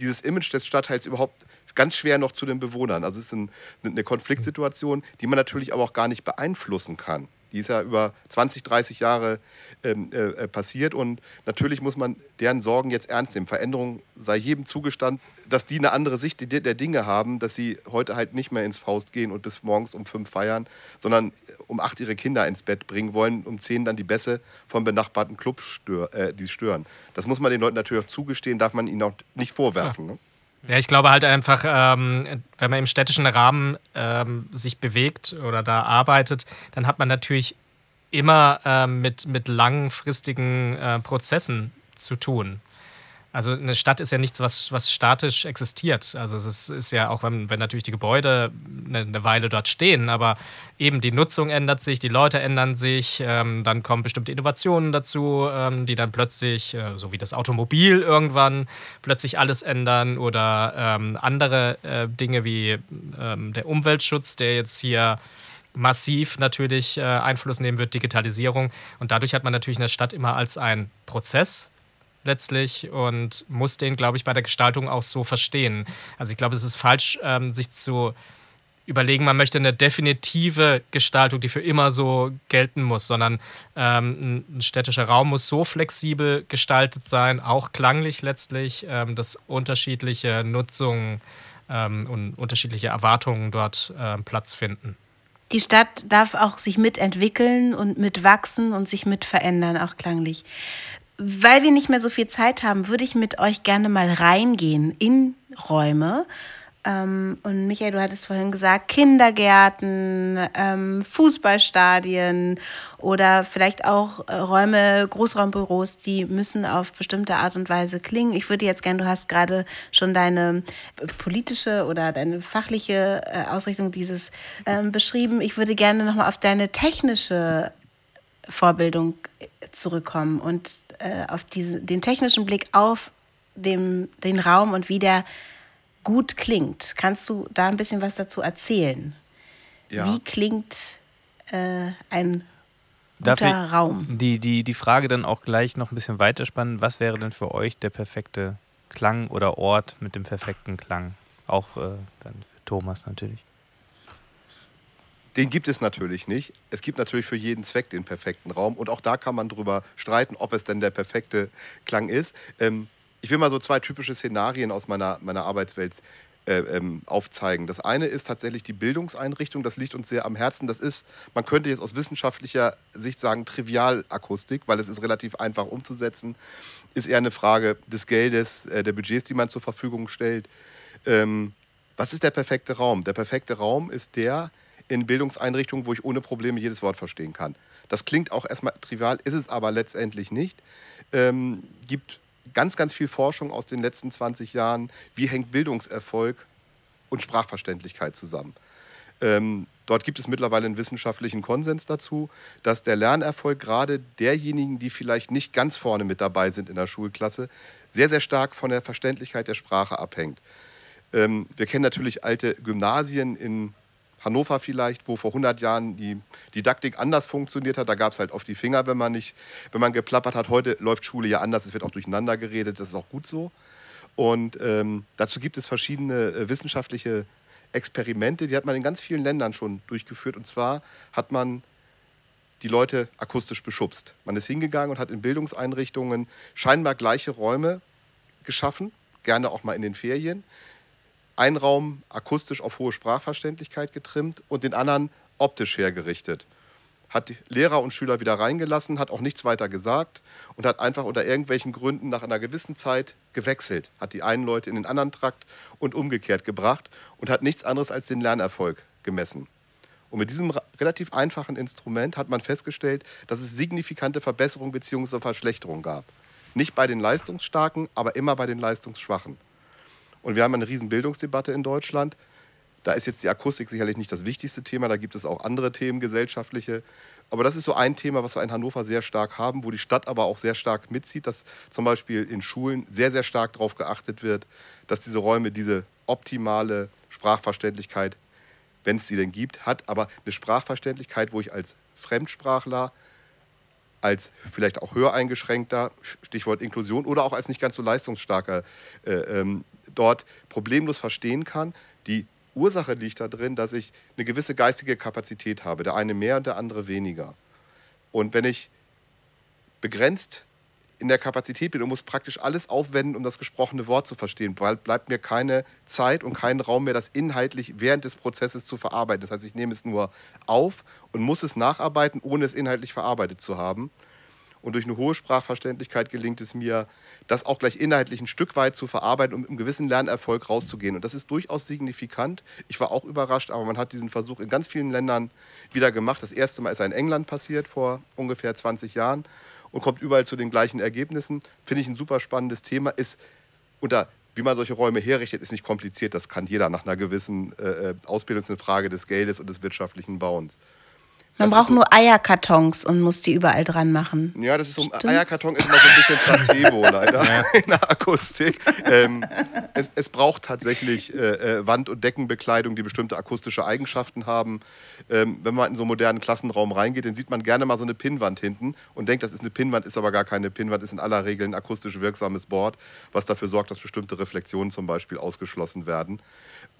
dieses Image des Stadtteils überhaupt ganz schwer noch zu den Bewohnern. Also es ist ein, eine Konfliktsituation, die man natürlich aber auch gar nicht beeinflussen kann. Die ist ja über 20, 30 Jahre ähm, äh, passiert und natürlich muss man deren Sorgen jetzt ernst nehmen. Veränderung sei jedem zugestanden, dass die eine andere Sicht der Dinge haben, dass sie heute halt nicht mehr ins Faust gehen und bis morgens um fünf feiern, sondern um acht ihre Kinder ins Bett bringen wollen, um zehn dann die Bässe vom benachbarten Club stör, äh, die stören. Das muss man den Leuten natürlich auch zugestehen, darf man ihnen auch nicht vorwerfen. Ja. Ne? Ja, ich glaube halt einfach, ähm, wenn man im städtischen Rahmen ähm, sich bewegt oder da arbeitet, dann hat man natürlich immer ähm, mit, mit langfristigen äh, Prozessen zu tun. Also eine Stadt ist ja nichts, was, was statisch existiert. Also es ist, ist ja auch, wenn, wenn natürlich die Gebäude eine, eine, Weile dort stehen, aber eben die Nutzung ändert sich, die Leute ändern sich, ähm, dann kommen bestimmte Innovationen dazu, ähm, die dann plötzlich, äh, so wie das Automobil irgendwann, plötzlich alles ändern oder ähm, andere äh, Dinge wie ähm, der Umweltschutz, der jetzt hier massiv natürlich äh, Einfluss nehmen wird, Digitalisierung. Und dadurch hat man natürlich eine Stadt immer als ein Prozess letztlich und muss den, glaube ich, bei der Gestaltung auch so verstehen. Also ich glaube, es ist falsch, ähm, sich zu überlegen, man möchte eine definitive Gestaltung, die für immer so gelten muss, sondern ähm, ein städtischer Raum muss so flexibel gestaltet sein, auch klanglich letztlich, ähm, dass unterschiedliche Nutzungen ähm, und unterschiedliche Erwartungen dort ähm, Platz finden. Die Stadt darf auch sich mitentwickeln und mitwachsen und sich mit verändern, auch klanglich weil wir nicht mehr so viel Zeit haben, würde ich mit euch gerne mal reingehen in Räume. Ähm, und Michael, du hattest vorhin gesagt, Kindergärten, ähm, Fußballstadien oder vielleicht auch äh, Räume, Großraumbüros, die müssen auf bestimmte Art und Weise klingen. Ich würde jetzt gerne, du hast gerade schon deine politische oder deine fachliche äh, Ausrichtung dieses ähm, beschrieben. Ich würde gerne nochmal auf deine technische Vorbildung zurückkommen und äh, auf diese, den technischen Blick auf dem, den Raum und wie der gut klingt. Kannst du da ein bisschen was dazu erzählen? Ja. Wie klingt äh, ein guter Raum? Die, die, die Frage dann auch gleich noch ein bisschen weiterspannen. Was wäre denn für euch der perfekte Klang oder Ort mit dem perfekten Klang? Auch äh, dann für Thomas natürlich. Den gibt es natürlich nicht. Es gibt natürlich für jeden Zweck den perfekten Raum. Und auch da kann man drüber streiten, ob es denn der perfekte Klang ist. Ähm, ich will mal so zwei typische Szenarien aus meiner, meiner Arbeitswelt äh, ähm, aufzeigen. Das eine ist tatsächlich die Bildungseinrichtung. Das liegt uns sehr am Herzen. Das ist, man könnte jetzt aus wissenschaftlicher Sicht sagen, Trivialakustik, weil es ist relativ einfach umzusetzen. Ist eher eine Frage des Geldes, äh, der Budgets, die man zur Verfügung stellt. Ähm, was ist der perfekte Raum? Der perfekte Raum ist der, in Bildungseinrichtungen, wo ich ohne Probleme jedes Wort verstehen kann. Das klingt auch erstmal trivial, ist es aber letztendlich nicht. Ähm, gibt ganz, ganz viel Forschung aus den letzten 20 Jahren, wie hängt Bildungserfolg und Sprachverständlichkeit zusammen. Ähm, dort gibt es mittlerweile einen wissenschaftlichen Konsens dazu, dass der Lernerfolg gerade derjenigen, die vielleicht nicht ganz vorne mit dabei sind in der Schulklasse, sehr, sehr stark von der Verständlichkeit der Sprache abhängt. Ähm, wir kennen natürlich alte Gymnasien in Hannover vielleicht, wo vor 100 Jahren die Didaktik anders funktioniert hat. Da gab es halt auf die Finger, wenn man nicht, wenn man geplappert hat. Heute läuft Schule ja anders, es wird auch durcheinander geredet, das ist auch gut so. Und ähm, dazu gibt es verschiedene äh, wissenschaftliche Experimente, die hat man in ganz vielen Ländern schon durchgeführt. Und zwar hat man die Leute akustisch beschubst. Man ist hingegangen und hat in Bildungseinrichtungen scheinbar gleiche Räume geschaffen, gerne auch mal in den Ferien, einen Raum akustisch auf hohe Sprachverständlichkeit getrimmt und den anderen optisch hergerichtet. Hat Lehrer und Schüler wieder reingelassen, hat auch nichts weiter gesagt und hat einfach unter irgendwelchen Gründen nach einer gewissen Zeit gewechselt. Hat die einen Leute in den anderen Trakt und umgekehrt gebracht und hat nichts anderes als den Lernerfolg gemessen. Und mit diesem relativ einfachen Instrument hat man festgestellt, dass es signifikante Verbesserungen bzw. Verschlechterungen gab. Nicht bei den Leistungsstarken, aber immer bei den Leistungsschwachen. Und wir haben eine riesen Bildungsdebatte in Deutschland. Da ist jetzt die Akustik sicherlich nicht das wichtigste Thema, da gibt es auch andere Themen, gesellschaftliche. Aber das ist so ein Thema, was wir in Hannover sehr stark haben, wo die Stadt aber auch sehr stark mitzieht, dass zum Beispiel in Schulen sehr, sehr stark darauf geachtet wird, dass diese Räume diese optimale Sprachverständlichkeit, wenn es sie denn gibt, hat. Aber eine Sprachverständlichkeit, wo ich als Fremdsprachler, als vielleicht auch höher eingeschränkter, Stichwort Inklusion, oder auch als nicht ganz so leistungsstarker äh, ähm, dort problemlos verstehen kann. Die Ursache liegt darin, dass ich eine gewisse geistige Kapazität habe, der eine mehr und der andere weniger. Und wenn ich begrenzt in der Kapazität bin und muss praktisch alles aufwenden, um das gesprochene Wort zu verstehen, bleibt mir keine Zeit und kein Raum mehr, das inhaltlich während des Prozesses zu verarbeiten. Das heißt, ich nehme es nur auf und muss es nacharbeiten, ohne es inhaltlich verarbeitet zu haben. Und durch eine hohe Sprachverständlichkeit gelingt es mir, das auch gleich inhaltlich ein Stück weit zu verarbeiten, um mit einem gewissen Lernerfolg rauszugehen. Und das ist durchaus signifikant. Ich war auch überrascht, aber man hat diesen Versuch in ganz vielen Ländern wieder gemacht. Das erste Mal ist er in England passiert, vor ungefähr 20 Jahren, und kommt überall zu den gleichen Ergebnissen. Finde ich ein super spannendes Thema. Ist unter wie man solche Räume herrichtet, ist nicht kompliziert. Das kann jeder nach einer gewissen äh, äh Ausbildung. Das ist eine Frage des Geldes und des wirtschaftlichen Bauens. Man das braucht so, nur Eierkartons und muss die überall dran machen. Ja, das ist so. Stimmt's? Eierkarton ist immer so ein bisschen Placebo leider in der Akustik. Ähm, es, es, braucht tatsächlich äh, äh, Wand- und Deckenbekleidung, die bestimmte akustische Eigenschaften haben. Ähm, wenn man in so einen modernen Klassenraum reingeht, dann sieht man gerne mal so eine Pinnwand hinten und denkt, das ist eine Pinnwand, ist aber gar keine Pinnwand, ist in aller Regel ein akustisch wirksames Board, was dafür sorgt, dass bestimmte Reflexionen zum Beispiel ausgeschlossen werden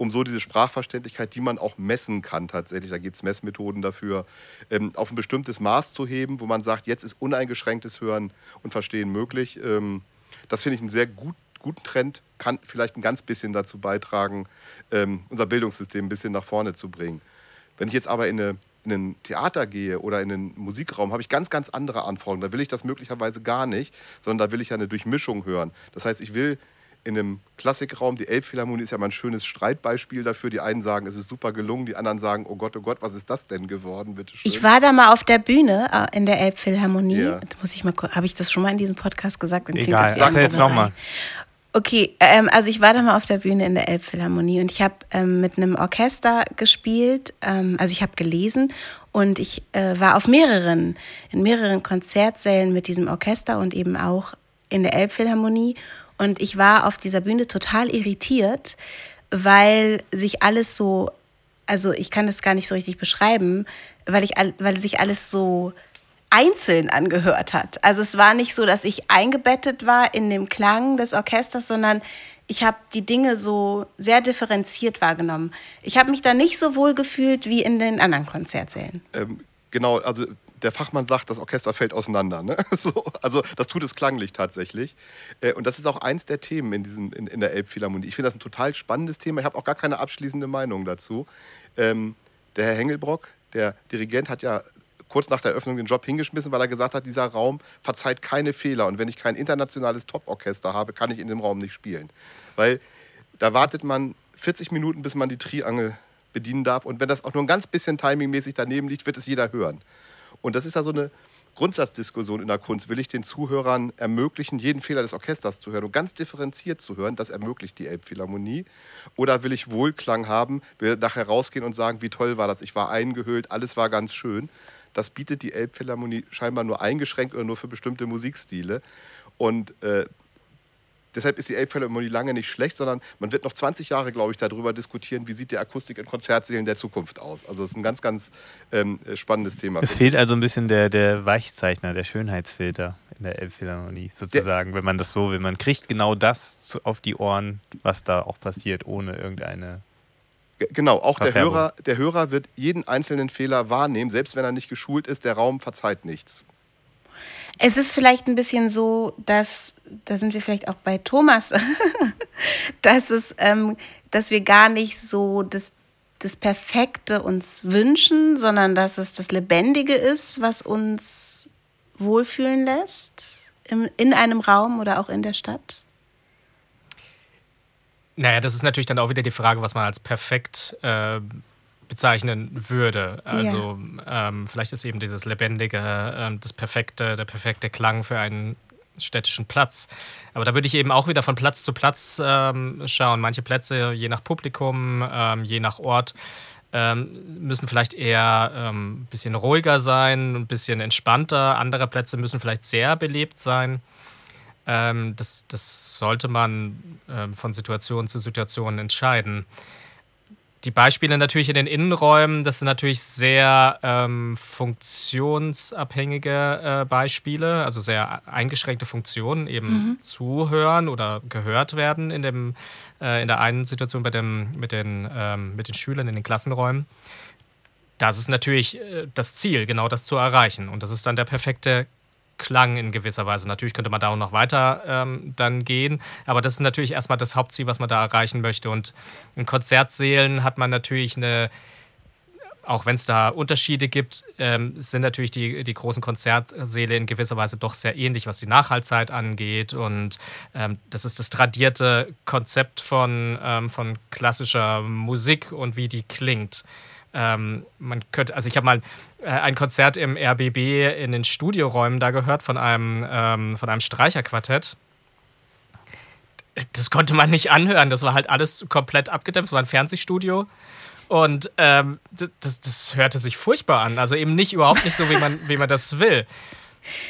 um so diese Sprachverständlichkeit, die man auch messen kann tatsächlich, da gibt es Messmethoden dafür, ähm, auf ein bestimmtes Maß zu heben, wo man sagt, jetzt ist uneingeschränktes Hören und Verstehen möglich. Ähm, das finde ich einen sehr gut, guten Trend, kann vielleicht ein ganz bisschen dazu beitragen, ähm, unser Bildungssystem ein bisschen nach vorne zu bringen. Wenn ich jetzt aber in, eine, in ein Theater gehe oder in einen Musikraum, habe ich ganz, ganz andere Anforderungen. Da will ich das möglicherweise gar nicht, sondern da will ich ja eine Durchmischung hören. Das heißt, ich will in einem Klassikraum. Die Elbphilharmonie ist ja mal ein schönes Streitbeispiel dafür. Die einen sagen, es ist super gelungen, die anderen sagen, oh Gott, oh Gott, was ist das denn geworden, bitte schön. Ich war da mal auf der Bühne äh, in der Elbphilharmonie. Ja. Muss ich mal habe ich das schon mal in diesem Podcast gesagt? Dann Egal, sag jetzt nochmal. Okay, ähm, also ich war da mal auf der Bühne in der Elbphilharmonie und ich habe ähm, mit einem Orchester gespielt, ähm, also ich habe gelesen Und ich äh, war auf mehreren, in mehreren Konzertsälen mit diesem Orchester und eben auch in der Elbphilharmonie. Und ich war auf dieser Bühne total irritiert, weil sich alles so, also ich kann das gar nicht so richtig beschreiben, weil, ich, weil sich alles so einzeln angehört hat. Also es war nicht so, dass ich eingebettet war in dem Klang des Orchesters, sondern ich habe die Dinge so sehr differenziert wahrgenommen. Ich habe mich da nicht so wohl gefühlt wie in den anderen Konzertsälen. Ähm, genau, also der Fachmann sagt, das Orchester fällt auseinander. Ne? So, also das tut es klanglich tatsächlich. Äh, und das ist auch eins der Themen in, diesen, in, in der Elbphilharmonie. Ich finde das ein total spannendes Thema. Ich habe auch gar keine abschließende Meinung dazu. Ähm, der Herr Hengelbrock, der Dirigent, hat ja kurz nach der Eröffnung den Job hingeschmissen, weil er gesagt hat, dieser Raum verzeiht keine Fehler. Und wenn ich kein internationales Top-Orchester habe, kann ich in dem Raum nicht spielen. Weil da wartet man 40 Minuten, bis man die Triangel bedienen darf. Und wenn das auch nur ein ganz bisschen timingmäßig daneben liegt, wird es jeder hören. Und das ist ja so eine Grundsatzdiskussion in der Kunst. Will ich den Zuhörern ermöglichen, jeden Fehler des Orchesters zu hören und ganz differenziert zu hören? Das ermöglicht die Elbphilharmonie. Oder will ich Wohlklang haben, will nachher rausgehen und sagen, wie toll war das? Ich war eingehüllt, alles war ganz schön. Das bietet die Elbphilharmonie scheinbar nur eingeschränkt oder nur für bestimmte Musikstile. Und äh, deshalb ist die Elbphilharmonie lange nicht schlecht, sondern man wird noch 20 Jahre, glaube ich, darüber diskutieren, wie sieht die Akustik in Konzertsälen der Zukunft aus. Also es ist ein ganz, ganz ähm, spannendes Thema. Es fehlt also ein bisschen der, der Weichzeichner, der Schönheitsfilter in der Elbphilharmonie sozusagen, der, wenn man das so will. Man kriegt genau das auf die Ohren, was da auch passiert, ohne irgendeine Genau, auch der Hörer, der Hörer wird jeden einzelnen Fehler wahrnehmen, selbst wenn er nicht geschult ist, der Raum verzeiht nichts. Es ist vielleicht ein bisschen so, dass, da sind wir vielleicht auch bei Thomas, dass, es, ähm, dass wir gar nicht so das, das Perfekte uns wünschen, sondern dass es das Lebendige ist, was uns wohlfühlen lässt im, in einem Raum oder auch in der Stadt. Naja, das ist natürlich dann auch wieder die Frage, was man als perfekt äh, bezeichnen würde. Also ja. ähm, vielleicht ist eben dieses Lebendige, äh, das perfekte, der perfekte Klang für einen städtischen Platz. Aber da würde ich eben auch wieder von Platz zu Platz ähm, schauen. Manche Plätze, je nach Publikum, ähm, je nach Ort, ähm, müssen vielleicht eher ein ähm, bisschen ruhiger sein, ein bisschen entspannter. Andere Plätze müssen vielleicht sehr belebt sein. Ähm, das, das sollte man ähm, von Situation zu Situation entscheiden. Die Beispiele natürlich in den Innenräumen, das sind natürlich sehr ähm, funktionsabhängige äh, Beispiele, also sehr eingeschränkte Funktionen, eben mhm. zuhören oder gehört werden in, dem, äh, in der einen Situation bei dem, mit, den, ähm, mit den Schülern in den Klassenräumen. Das ist natürlich äh, das Ziel, genau das zu erreichen. Und das ist dann der perfekte Klang in gewisser Weise. Natürlich könnte man da auch noch weiter ähm, dann gehen, aber das ist natürlich erstmal das Hauptziel, was man da erreichen möchte. Und in Konzertsälen hat man natürlich eine, auch wenn es da Unterschiede gibt, ähm, sind natürlich die, die großen Konzertsäle in gewisser Weise doch sehr ähnlich, was die Nachhaltzeit angeht. Und ähm, das ist das tradierte Konzept von, ähm, von klassischer Musik und wie die klingt. Ähm, man könnte, also ich habe mal äh, ein Konzert im RBB in den Studioräumen da gehört von einem, ähm, von einem Streicherquartett. Das konnte man nicht anhören. Das war halt alles komplett abgedämpft. Das war ein Fernsehstudio. Und ähm, das, das hörte sich furchtbar an. Also eben nicht überhaupt nicht so, wie man, wie man das will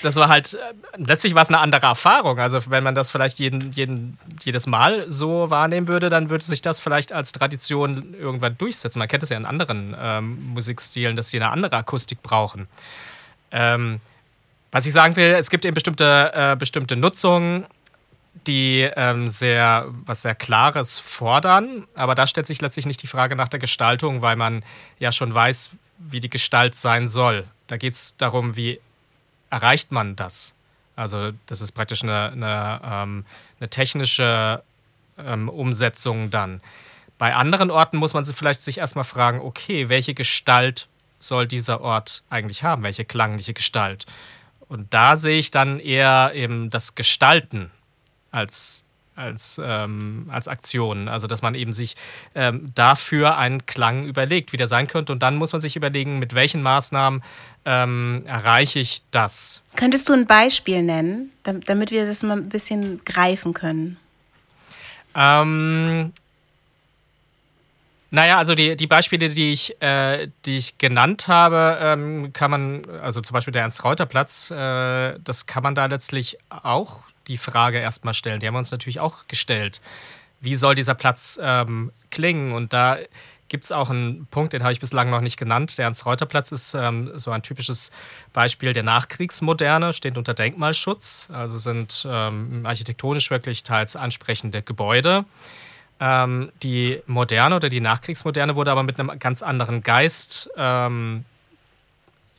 das war halt, äh, letztlich war es eine andere Erfahrung. Also wenn man das vielleicht jeden, jeden, jedes Mal so wahrnehmen würde, dann würde sich das vielleicht als Tradition irgendwann durchsetzen. Man kennt es ja in anderen ähm, Musikstilen, dass sie eine andere Akustik brauchen. Ähm, was ich sagen will, es gibt eben bestimmte, äh, bestimmte Nutzungen, die ähm, sehr, was sehr Klares fordern, aber da stellt sich letztlich nicht die Frage nach der Gestaltung, weil man ja schon weiß, wie die Gestalt sein soll. Da geht es darum, wie erreicht man das? Also das ist praktisch eine, eine, ähm, eine technische ähm, Umsetzung dann. Bei anderen Orten muss man sich vielleicht sich erstmal fragen, okay, welche Gestalt soll dieser Ort eigentlich haben? Welche klangliche Gestalt? Und da sehe ich dann eher eben das Gestalten als als, ähm, als Aktion. Also, dass man eben sich ähm, dafür einen Klang überlegt, wie der sein könnte. Und dann muss man sich überlegen, mit welchen Maßnahmen ähm, erreiche ich das. Könntest du ein Beispiel nennen, damit wir das mal ein bisschen greifen können? Ähm, Naja, also die, die Beispiele, die ich, äh, die ich genannt habe, ähm, kann man, also zum Beispiel der Ernst-Reuter-Platz, äh, das kann man da letztlich auch die Frage erstmal stellen. Die haben wir uns natürlich auch gestellt. Wie soll dieser Platz ähm, klingen? Und da gibt es auch einen Punkt, den habe ich bislang noch nicht genannt. Der Ernst-Reuter-Platz ist ähm, so ein typisches Beispiel der Nachkriegsmoderne, steht unter Denkmalschutz. Also sind ähm, architektonisch wirklich teils ansprechende Gebäude. Ähm, die Moderne oder die Nachkriegsmoderne wurde aber mit einem ganz anderen Geist ähm,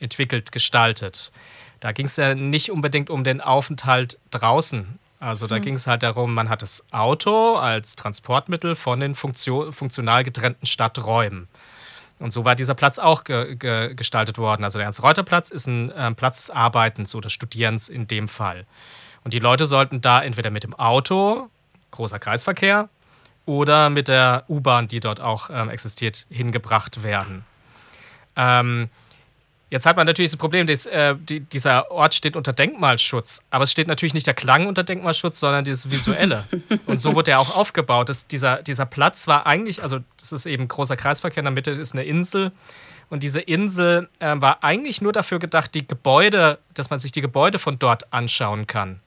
entwickelt, gestaltet. Da ging es ja nicht unbedingt um den Aufenthalt draußen. Also da mhm. ging es halt darum, man hat das Auto als Transportmittel von den Funktion, funktional getrennten Stadträumen. Und so war dieser Platz auch ge ge gestaltet worden. Also der Ernst-Reuter-Platz ist ein äh, Platz des Arbeitens oder Studierens in dem Fall. Und die Leute sollten da entweder mit dem Auto, großer Kreisverkehr, oder mit der U-Bahn, die dort auch ähm, existiert, hingebracht werden. Ähm, jetzt hat man natürlich das Problem, dass, äh, die, dieser Ort steht unter Denkmalschutz, aber es steht natürlich nicht der Klang unter Denkmalschutz, sondern dieses Visuelle. Und so wurde er auch aufgebaut. Das, dieser, dieser Platz war eigentlich, also das ist eben großer Kreisverkehr, in der Mitte ist eine Insel. Und diese Insel äh, war eigentlich nur dafür gedacht, die Gebäude, dass man sich die Gebäude von dort anschauen kann.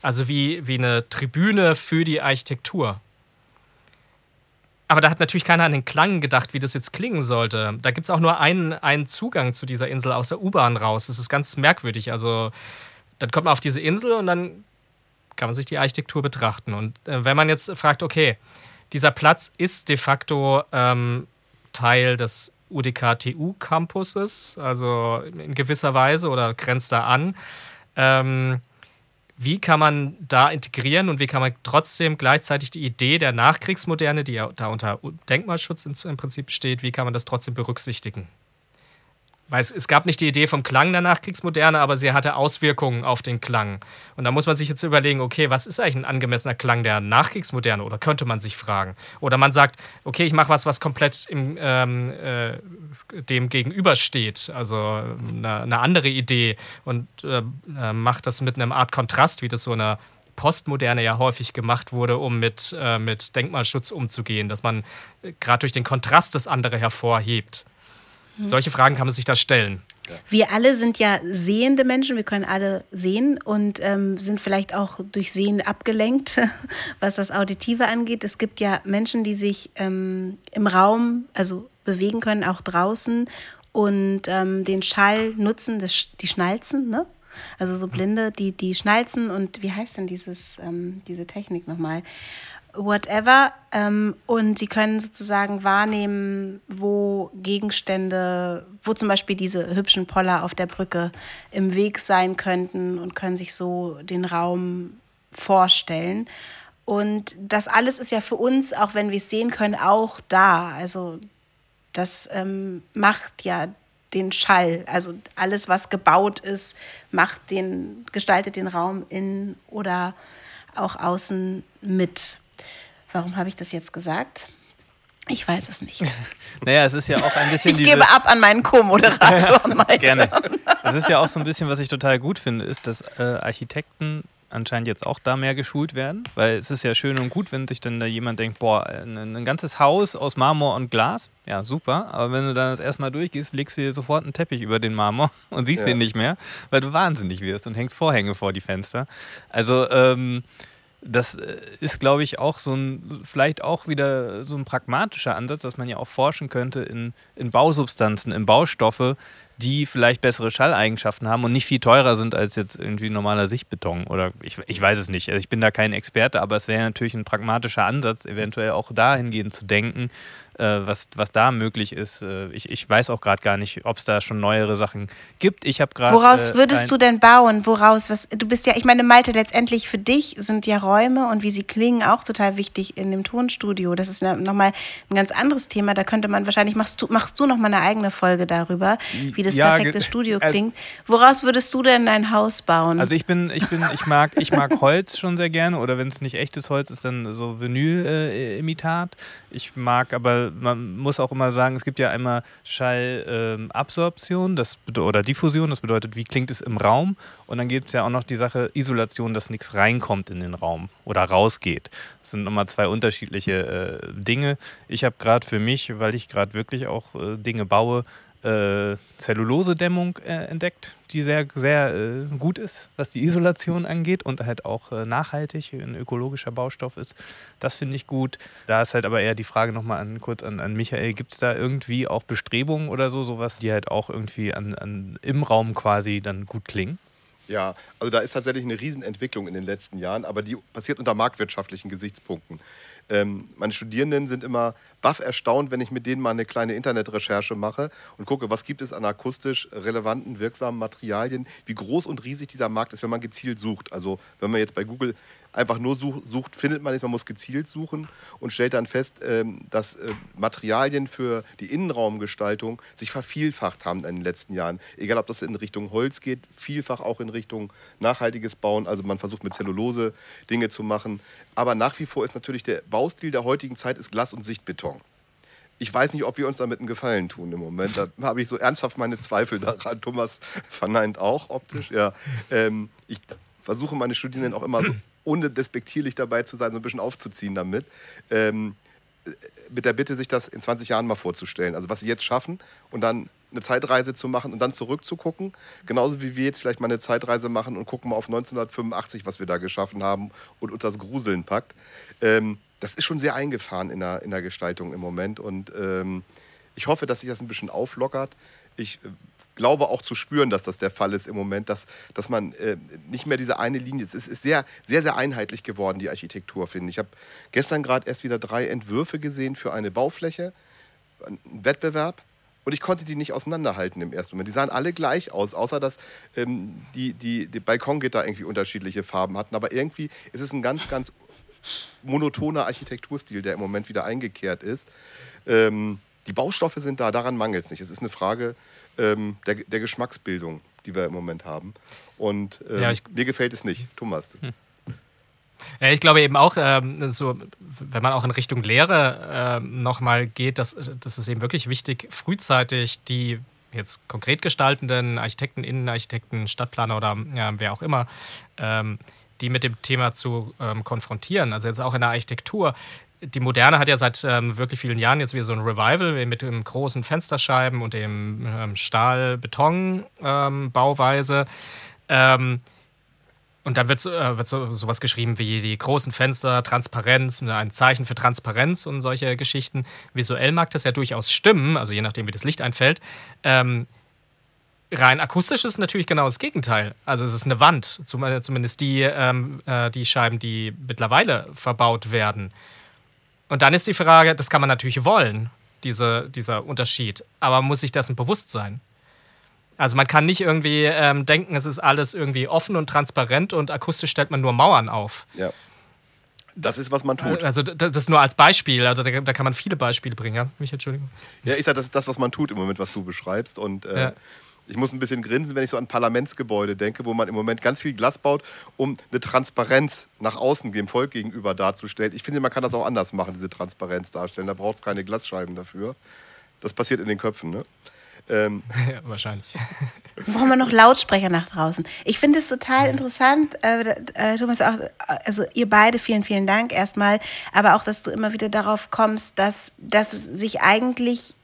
Also wie, wie eine Tribüne für die Architektur. Aber da hat natürlich keiner an den Klang gedacht, wie das jetzt klingen sollte. Da gibt es auch nur einen, einen Zugang zu dieser Insel aus der U-Bahn raus. Das ist ganz merkwürdig. Also, dann kommt man auf diese Insel und dann kann man sich die Architektur betrachten. Und äh, wenn man jetzt fragt, okay, dieser Platz ist de facto ähm, Teil des UDK-TU-Campuses, also in gewisser Weise oder grenzt da an. Ähm, wie kann man da integrieren und wie kann man trotzdem gleichzeitig die Idee der Nachkriegsmoderne, die ja da unter Denkmalschutz im Prinzip steht, wie kann man das trotzdem berücksichtigen? Weil es, es, gab nicht die Idee vom Klang der Nachkriegsmoderne, aber sie hatte Auswirkungen auf den Klang. Und da muss man sich jetzt überlegen, okay, was ist eigentlich ein angemessener Klang der Nachkriegsmoderne? Oder könnte man sich fragen? Oder man sagt, okay, ich mache was, was komplett im, ähm, äh, dem gegenübersteht, also eine, eine andere Idee und äh, äh macht das mit einem Art Kontrast, wie das so eine Postmoderne ja häufig gemacht wurde, um mit, äh, mit Denkmalschutz umzugehen, dass man äh, gerade durch den Kontrast das andere hervorhebt. Mhm. Solche Fragen kann man sich da stellen. Wir alle sind ja sehende Menschen, wir können alle sehen und ähm, sind vielleicht auch durch Sehen abgelenkt, was das Auditive angeht. Es gibt ja Menschen, die sich ähm, im Raum, also bewegen können, auch draußen und ähm, den Schall nutzen, das, die Schnalzen, ne? Also so Blinde, die, die schnalzen und wie heißt denn dieses, ähm, diese Technik nochmal? Whatever. Ähm, und sie können sozusagen wahrnehmen, wo Gegenstände, wo zum Beispiel diese hübschen Poller auf der Brücke im Weg sein könnten und können sich so den Raum vorstellen. Und das alles ist ja für uns, auch wenn wir es sehen können, auch da. Also das ähm, macht ja den Schall. Also alles, was gebaut ist, macht den, gestaltet den Raum innen oder auch außen mit. Warum habe ich das jetzt gesagt? Ich weiß es nicht. naja, es ist ja auch ein bisschen. Ich gebe ab an meinen Co-Moderator. Gerne. Es ist ja auch so ein bisschen, was ich total gut finde, ist, dass äh, Architekten anscheinend jetzt auch da mehr geschult werden, weil es ist ja schön und gut, wenn sich dann da jemand denkt, boah, ein, ein ganzes Haus aus Marmor und Glas, ja super, aber wenn du dann das erstmal durchgehst, legst du dir sofort einen Teppich über den Marmor und siehst ja. den nicht mehr, weil du wahnsinnig wirst und hängst Vorhänge vor die Fenster. Also ähm, das äh, ist, glaube ich, auch so ein, vielleicht auch wieder so ein pragmatischer Ansatz, dass man ja auch forschen könnte in, in Bausubstanzen, in Baustoffe, die vielleicht bessere Schalleigenschaften haben und nicht viel teurer sind als jetzt irgendwie normaler Sichtbeton. Oder ich, ich weiß es nicht. Also ich bin da kein Experte, aber es wäre natürlich ein pragmatischer Ansatz, eventuell auch dahingehend zu denken, was, was da möglich ist. Äh, ich, ich weiß auch gerade gar nicht, ob es da schon neuere Sachen gibt. Ich habe gerade. Woraus äh, würdest du denn bauen? Woraus? Was, du bist ja, ich meine, Malte, letztendlich für dich sind ja Räume und wie sie klingen auch total wichtig in dem Tonstudio. Das ist nochmal ein ganz anderes Thema. Da könnte man wahrscheinlich, machst du, machst du nochmal eine eigene Folge darüber, wie das Ja, perfekte Studio äh, klingt. Woraus würdest du denn dein Haus bauen? Also ich bin, ich bin, ich mag, ich mag Holz schon sehr gerne oder wenn es nicht echtes Holz ist, dann so Vinyl-Imitat. ich mag, aber man muss auch immer sagen, es gibt ja einmal Schallabsorption das bede- oder Diffusion, das bedeutet, wie klingt es im Raum und dann gibt es ja auch noch die Sache Isolation, dass nichts reinkommt in den Raum oder rausgeht. Das sind nochmal zwei unterschiedliche äh, Dinge. Ich habe gerade für mich, weil ich gerade wirklich auch äh, Dinge baue, äh, Zellulosedämmung äh, entdeckt, die sehr, sehr äh, gut ist, was die Isolation angeht und halt auch äh, nachhaltig, ein ökologischer Baustoff ist. Das finde ich gut. Da ist halt aber eher die Frage nochmal an, kurz an, an Michael, gibt es da irgendwie auch Bestrebungen oder so, sowas, die halt auch irgendwie an, an, im Raum quasi dann gut klingen? Ja, also da ist tatsächlich eine Riesenentwicklung in den letzten Jahren, aber die passiert unter marktwirtschaftlichen Gesichtspunkten. Ähm, meine Studierenden sind immer baff erstaunt, wenn ich mit denen mal eine kleine Internetrecherche mache und gucke, was gibt es an akustisch relevanten, wirksamen Materialien, wie groß und riesig dieser Markt ist, wenn man gezielt sucht. Also wenn man jetzt bei Google einfach nur such, sucht, findet man es, man muss gezielt suchen und stellt dann fest, ähm, dass äh, Materialien für die Innenraumgestaltung sich vervielfacht haben in den letzten Jahren. Egal, ob das in Richtung Holz geht, vielfach auch in Richtung nachhaltiges Bauen. Also man versucht mit Zellulose Dinge zu machen. Aber nach wie vor ist natürlich der Baustil der heutigen Zeit ist Glas- und Sichtbeton. Ich weiß nicht, ob wir uns damit einen Gefallen tun im Moment. Da habe ich so ernsthaft meine Zweifel daran. Thomas verneint auch optisch. Ja. Ähm, ich versuche meine Studierenden auch immer so ohne despektierlich dabei zu sein, so ein bisschen aufzuziehen damit. Ähm, äh, mit der Bitte, sich das in 20 Jahren mal vorzustellen. Also was sie jetzt schaffen und dann eine Zeitreise zu machen und dann zurückzugucken. Genauso wie wir jetzt vielleicht mal eine Zeitreise machen und gucken mal auf 1985, was wir da geschaffen haben und uns das Gruseln packt. Ähm, das ist schon sehr eingefahren in der, in der Gestaltung im Moment und ähm, ich hoffe, dass sich das ein bisschen auflockert. Ich äh, glaube auch zu spüren, dass das der Fall ist im Moment, dass, dass man äh, nicht mehr diese eine Linie, es ist, ist sehr, sehr, sehr einheitlich geworden, die Architektur, finde ich. Ich habe gestern gerade erst wieder drei Entwürfe gesehen für eine Baufläche, einen Wettbewerb. Und ich konnte die nicht auseinanderhalten im ersten Moment. Die sahen alle gleich aus, außer dass ähm, die, die, die Balkongitter irgendwie unterschiedliche Farben hatten. Aber irgendwie ist es ein ganz, ganz monotoner Architekturstil, der im Moment wieder eingekehrt ist. Ähm, die Baustoffe sind da, daran mangelt es nicht. Es ist eine Frage ähm, der, der Geschmacksbildung, die wir im Moment haben. Und ähm, Ja, ich- mir gefällt es nicht. Thomas. Ja, ich glaube eben auch, ähm, so, wenn man auch in Richtung Lehre ähm, nochmal geht, dass, das ist eben wirklich wichtig, frühzeitig die jetzt konkret gestaltenden Architekten, Innenarchitekten, Stadtplaner oder ja, wer auch immer, ähm, die mit dem Thema zu ähm, konfrontieren. Also jetzt auch in der Architektur. Die Moderne hat ja seit ähm, wirklich vielen Jahren jetzt wieder so ein Revival mit dem großen Fensterscheiben und dem ähm, Stahl-Beton-Bauweise. Ähm, und dann wird, äh, wird so, sowas geschrieben wie die großen Fenster, Transparenz, ein Zeichen für Transparenz und solche Geschichten. Visuell mag das ja durchaus stimmen, also je nachdem, wie das Licht einfällt. Ähm, rein akustisch ist natürlich genau das Gegenteil. Also es ist eine Wand, äh, zumindest die, ähm, äh, die Scheiben, die mittlerweile verbaut werden. Und dann ist die Frage, das kann man natürlich wollen, diese, dieser Unterschied. Aber muss sich dessen bewusst sein? Also man kann nicht irgendwie ähm, denken, es ist alles irgendwie offen und transparent und akustisch stellt man nur Mauern auf. Ja. Das ist, was man tut. Also d- das ist nur als Beispiel. Also da, da kann man viele Beispiele bringen. Ja? Mich, Entschuldigung. Ja, ich sage, das ist das, was man tut im Moment, was du beschreibst. Und äh, Ja. Ich muss ein bisschen grinsen, wenn ich so an Parlamentsgebäude denke, wo man im Moment ganz viel Glas baut, um eine Transparenz nach außen dem Volk gegenüber darzustellen. Ich finde, man kann das auch anders machen, diese Transparenz darstellen. Da braucht es keine Glasscheiben dafür. Das passiert in den Köpfen, ne? Ähm, Ja, wahrscheinlich. brauchen wir noch Lautsprecher nach draußen. Ich finde es total interessant, äh, äh, Thomas, auch, also ihr beide, vielen, vielen Dank erstmal, aber auch, dass du immer wieder darauf kommst, dass, dass es sich eigentlich,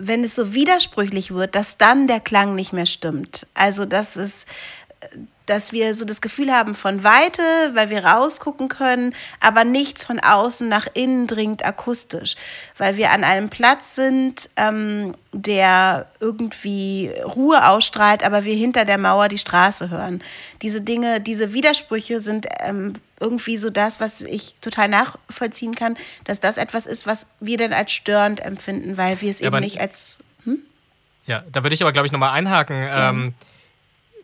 wenn es so widersprüchlich wird, dass dann der Klang nicht mehr stimmt. Also, dass es dass wir so das Gefühl haben von Weite, weil wir rausgucken können, aber nichts von außen nach innen dringt akustisch, weil wir an einem Platz sind, ähm, der irgendwie Ruhe ausstrahlt, aber wir hinter der Mauer die Straße hören. Diese Dinge, diese Widersprüche sind ähm, irgendwie so das, was ich total nachvollziehen kann, dass das etwas ist, was wir dann als störend empfinden, weil wir es Ja, eben nicht als Ja, da würde ich aber, glaube ich, nochmal einhaken. Ähm,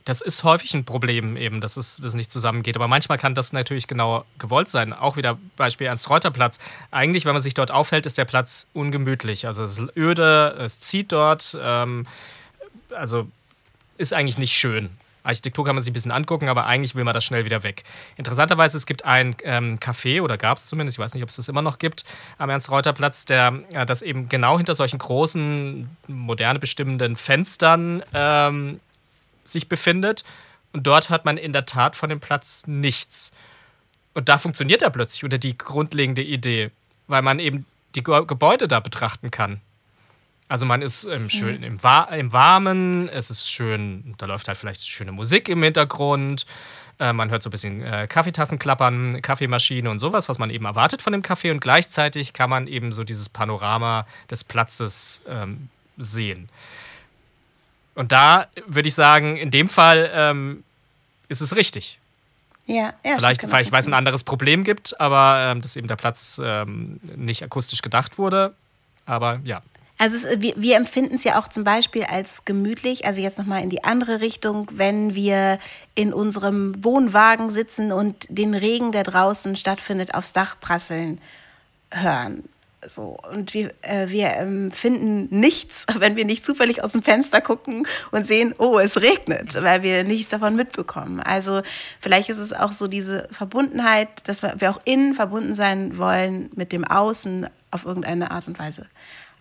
das ist häufig ein Problem eben, dass es das nicht zusammengeht. Aber manchmal kann das natürlich genau gewollt sein. Auch wieder Beispiel Ernst-Reuter-Platz. Eigentlich, wenn man sich dort aufhält, ist der Platz ungemütlich. Also es ist öde, es zieht dort. Ähm, also ist eigentlich nicht schön. Architektur kann man sich ein bisschen angucken, aber eigentlich will man das schnell wieder weg. Interessanterweise, es gibt ein ähm, Café, oder gab es zumindest, ich weiß nicht, ob es das immer noch gibt, am Ernst-Reuter-Platz, äh, das eben genau hinter solchen großen, moderne bestimmenden Fenstern ähm, sich befindet. Und dort hat man in der Tat von dem Platz nichts. Und da funktioniert er plötzlich unter die grundlegende Idee, weil man eben die Gebäude da betrachten kann. Also man ist ähm, schön im, im, Warmen, es ist schön, da läuft halt vielleicht schöne Musik im Hintergrund, äh, man hört so ein bisschen äh, Kaffeetassen klappern, Kaffeemaschine und sowas, was man eben erwartet von dem Kaffee und gleichzeitig kann man eben so dieses Panorama des Platzes ähm, sehen. Und da würde ich sagen, in dem Fall ähm, ist es richtig. Ja, ja, vielleicht, vielleicht weil es ein anderes Problem gibt, aber ähm, dass eben der Platz ähm, nicht akustisch gedacht wurde. Aber ja, also es, wir, wir empfinden es ja auch zum Beispiel als gemütlich, also jetzt nochmal in die andere Richtung, wenn wir in unserem Wohnwagen sitzen und den Regen, der draußen stattfindet, aufs Dach prasseln hören. So. Und wir, äh, wir empfinden nichts, wenn wir nicht zufällig aus dem Fenster gucken und sehen, oh, es regnet, weil wir nichts davon mitbekommen. Also vielleicht ist es auch so diese Verbundenheit, dass wir auch innen verbunden sein wollen mit dem Außen auf irgendeine Art und Weise.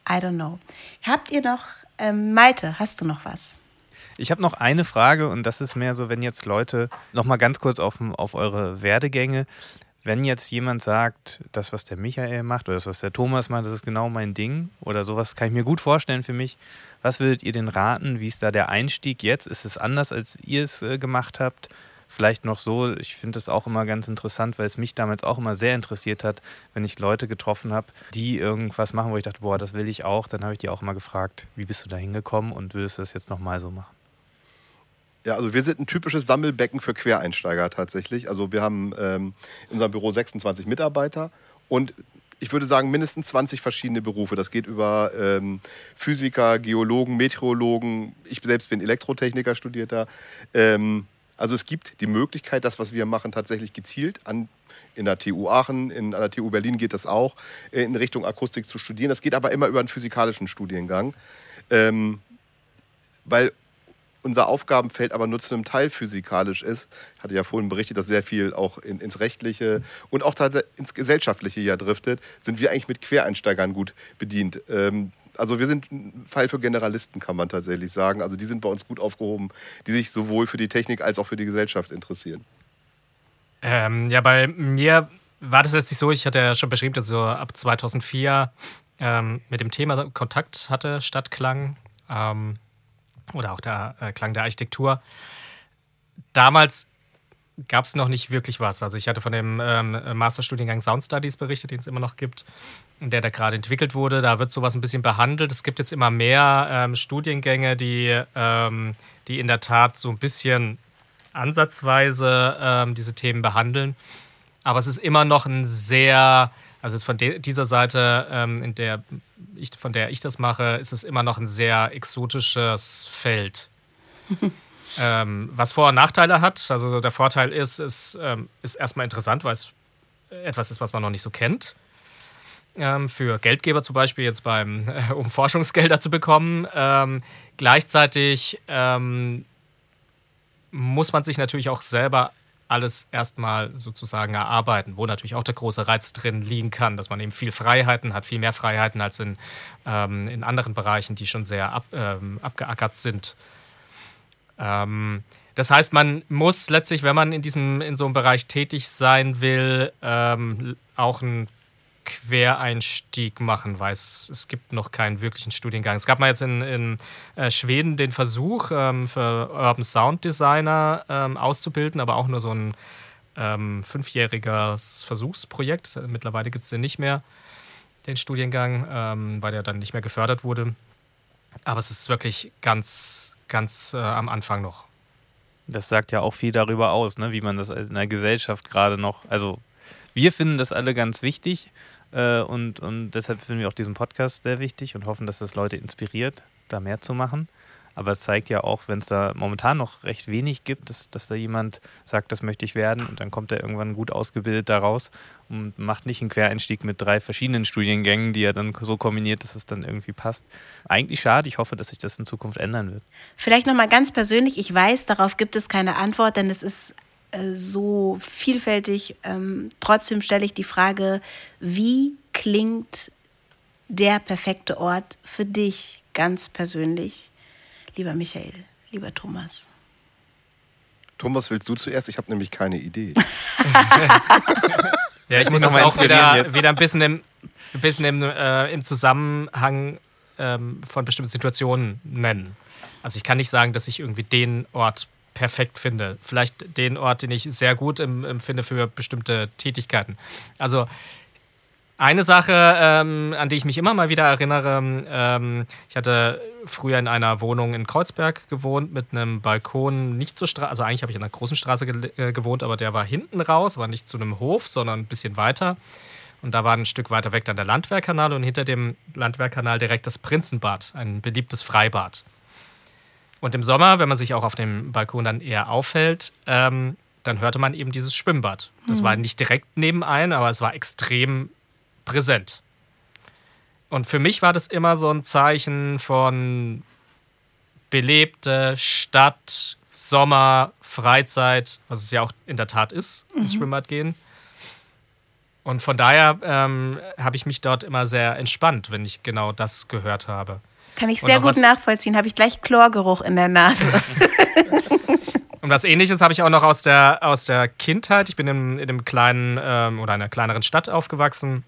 I don't know. Habt ihr noch, ähm, Malte, hast du noch was? Ich habe noch eine Frage und das ist mehr so, wenn jetzt Leute, noch mal ganz kurz auf, auf eure Werdegänge, wenn jetzt jemand sagt, das, was der Michael macht oder das, was der Thomas macht, das ist genau mein Ding oder sowas, kann ich mir gut vorstellen für mich. Was würdet ihr denn raten? Wie ist da der Einstieg jetzt? Ist es anders, als ihr es äh, gemacht habt? Vielleicht noch so, ich finde es auch immer ganz interessant, weil es mich damals auch immer sehr interessiert hat, wenn ich Leute getroffen habe, die irgendwas machen, wo ich dachte, boah, das will ich auch. Dann habe ich die auch immer gefragt, wie bist du da hingekommen und würdest du das jetzt nochmal so machen? Ja, also wir sind ein typisches Sammelbecken für Quereinsteiger tatsächlich. Also wir haben ähm, in unserem Büro 26 Mitarbeiter und ich würde sagen, mindestens 20 verschiedene Berufe. Das geht über ähm, Physiker, Geologen, Meteorologen. Ich selbst bin Elektrotechniker, studierter. Ähm, also es gibt die Möglichkeit, das, was wir machen, tatsächlich gezielt an in der TU Aachen, in, an der TU Berlin geht das auch, äh, in Richtung Akustik zu studieren. Das geht aber immer über einen physikalischen Studiengang, ähm, weil unser Aufgabenfeld aber nur zu einem Teil physikalisch ist. Ich hatte ja vorhin berichtet, dass sehr viel auch in, ins Rechtliche und auch ins Gesellschaftliche ja driftet, sind wir eigentlich mit Quereinsteigern gut bedient. Ähm, also wir sind ein Fall für Generalisten, kann man tatsächlich sagen. Also die sind bei uns gut aufgehoben, die sich sowohl für die Technik als auch für die Gesellschaft interessieren. Ähm, ja, bei mir war das letztlich so, ich hatte ja schon beschrieben, dass ich so ab 2004 ähm, mit dem Thema Kontakt hatte, Stadtklang ähm, oder auch der äh, Klang der Architektur. Damals gab es noch nicht wirklich was. Also ich hatte von dem ähm, Masterstudiengang Sound Studies berichtet, den es immer noch gibt, der da gerade entwickelt wurde. Da wird sowas ein bisschen behandelt. Es gibt jetzt immer mehr ähm, Studiengänge, die, ähm, die in der Tat so ein bisschen ansatzweise ähm, diese Themen behandeln. Aber es ist immer noch ein sehr, also von dieser Seite, ähm, in der ich, von der ich das mache, ist es immer noch ein sehr exotisches Feld. Ähm, was Vor- und Nachteile hat. Also der Vorteil ist, es ähm, ist erstmal interessant, weil es etwas ist, was man noch nicht so kennt. Ähm, für Geldgeber zum Beispiel jetzt beim, äh, um Forschungsgelder zu bekommen. Ähm, gleichzeitig ähm, muss man sich natürlich auch selber alles erstmal sozusagen erarbeiten, wo natürlich auch der große Reiz drin liegen kann, dass man eben viel Freiheiten hat, viel mehr Freiheiten als in, ähm, in anderen Bereichen, die schon sehr ab, abgeackert sind. Ähm, das heißt, man muss letztlich, wenn man in diesem in so einem Bereich tätig sein will, ähm, auch einen Quereinstieg machen, weil es, es gibt noch keinen wirklichen Studiengang. Es gab mal jetzt in, in äh, Schweden den Versuch, ähm, für Urban Sound Designer ähm, auszubilden, aber auch nur so ein ähm, fünfjähriges Versuchsprojekt. Mittlerweile gibt es den nicht mehr, den Studiengang, ähm, weil der dann nicht mehr gefördert wurde. Aber es ist wirklich ganz, ganz äh, am Anfang noch. Das sagt ja auch viel darüber aus, ne, wie man das in der Gesellschaft gerade noch. Also, wir finden das alle ganz wichtig äh, und, und deshalb finden wir auch diesen Podcast sehr wichtig und hoffen, dass das Leute inspiriert, da mehr zu machen. Aber es zeigt ja auch, wenn es da momentan noch recht wenig gibt, dass, dass da jemand sagt, das möchte ich werden und dann kommt er irgendwann gut ausgebildet daraus und macht nicht einen Quereinstieg mit drei verschiedenen Studiengängen, die er dann so kombiniert, dass es dann irgendwie passt. Eigentlich schade, ich hoffe, dass sich das in Zukunft ändern wird. Vielleicht nochmal ganz persönlich, ich weiß, darauf gibt es keine Antwort, denn es ist äh, so vielfältig. Ähm, trotzdem stelle ich die Frage, wie klingt der perfekte Ort für dich ganz persönlich, lieber Michael, lieber Thomas? Thomas, willst du zuerst? Ich habe nämlich keine Idee. ja, ich muss das auch wieder, wieder ein bisschen im, ein bisschen im, äh, im Zusammenhang ähm, von bestimmten Situationen nennen. Also ich kann nicht sagen, dass ich irgendwie den Ort perfekt finde. Vielleicht den Ort, den ich sehr gut empfinde für bestimmte Tätigkeiten. Also eine Sache, ähm, an die ich mich immer mal wieder erinnere, ähm, ich hatte früher in einer Wohnung in Kreuzberg gewohnt mit einem Balkon nicht zur Straße, also eigentlich habe ich in einer großen Straße ge äh, gewohnt, aber der war hinten raus, war nicht zu einem Hof, sondern ein bisschen weiter. Und da war ein Stück weiter weg dann der Landwehrkanal und hinter dem Landwehrkanal direkt das Prinzenbad, ein beliebtes Freibad. Und im Sommer, wenn man sich auch auf dem Balkon dann eher aufhält, ähm, dann hörte man eben dieses Schwimmbad. Das mhm. war nicht direkt nebenein, aber es war extrem präsent. Und für mich war das immer so ein Zeichen von belebte Stadt, Sommer, Freizeit, was es ja auch in der Tat ist, ins mhm. Schwimmbad gehen. Und von daher ähm, habe ich mich dort immer sehr entspannt, wenn ich genau das gehört habe. Kann ich sehr gut nachvollziehen, habe ich gleich Chlorgeruch in der Nase. Und was ähnliches habe ich auch noch aus der, aus der Kindheit. Ich bin in, in einem kleinen ähm, oder einer kleineren Stadt aufgewachsen.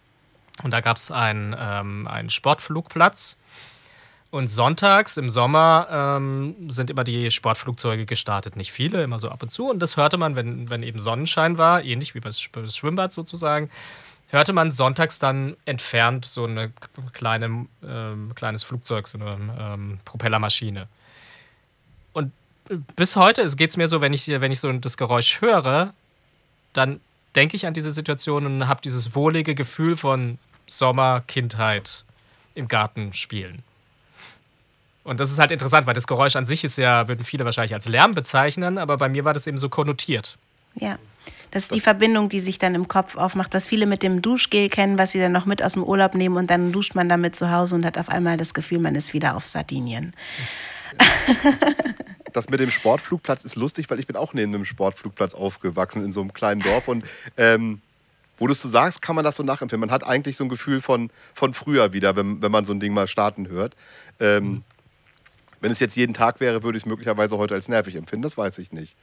Und da gab es einen, ähm, einen Sportflugplatz. Und sonntags im Sommer ähm, sind immer die Sportflugzeuge gestartet. Nicht viele, immer so ab und zu. Und das hörte man, wenn, wenn eben Sonnenschein war, ähnlich wie beim Schwimmbad sozusagen, hörte man sonntags dann entfernt so ein kleine, ähm, kleines Flugzeug, so eine ähm, Propellermaschine. Und bis heute geht es mir so, wenn ich, wenn ich so das Geräusch höre, dann denke ich an diese Situation und habe dieses wohlige Gefühl von Sommer, Kindheit im Garten spielen. Und das ist halt interessant, weil das Geräusch an sich ist ja, würden viele wahrscheinlich als Lärm bezeichnen, aber bei mir war das eben so konnotiert. Ja. Das ist die Verbindung, die sich dann im Kopf aufmacht, was viele mit dem Duschgel kennen, was sie dann noch mit aus dem Urlaub nehmen und dann duscht man damit zu Hause und hat auf einmal das Gefühl, man ist wieder auf Sardinien. Das mit dem Sportflugplatz ist lustig, weil ich bin auch neben einem Sportflugplatz aufgewachsen in so einem kleinen Dorf und ähm, wo du es so sagst, kann man das so nachempfinden. Man hat eigentlich so ein Gefühl von, von früher wieder, wenn, wenn man so ein Ding mal starten hört. Ähm, mhm. Wenn es jetzt jeden Tag wäre, würde ich es möglicherweise heute als nervig empfinden, das weiß ich nicht.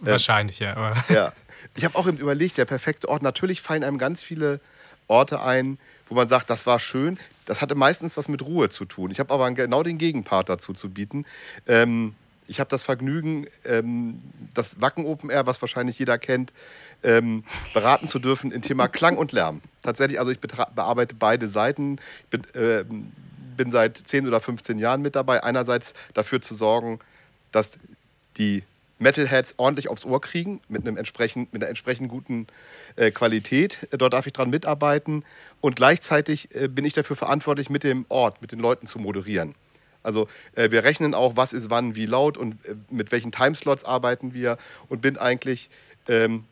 Ähm, Wahrscheinlich, ähm, ja. ja. Ich habe auch überlegt, der perfekte Ort, natürlich fallen einem ganz viele Orte ein, wo man sagt, das war schön. Das hatte meistens was mit Ruhe zu tun. Ich habe aber genau den Gegenpart dazu zu bieten. Ähm, ich habe das Vergnügen, ähm, das Wacken Open Air, was wahrscheinlich jeder kennt, ähm, beraten zu dürfen im Thema Klang und Lärm. Tatsächlich, also ich bearbeite beide Seiten. Ich bin, äh, bin seit 10 oder 15 Jahren mit dabei. Einerseits dafür zu sorgen, dass die Metalheads ordentlich aufs Ohr kriegen, mit, einem entsprechend, mit einer entsprechend guten äh, Qualität. Dort darf ich dran mitarbeiten. Und gleichzeitig äh, bin ich dafür verantwortlich, mit dem Ort, mit den Leuten zu moderieren. Also äh, wir rechnen auch, was ist wann wie laut und äh, mit welchen Timeslots arbeiten wir und bin eigentlich ähm,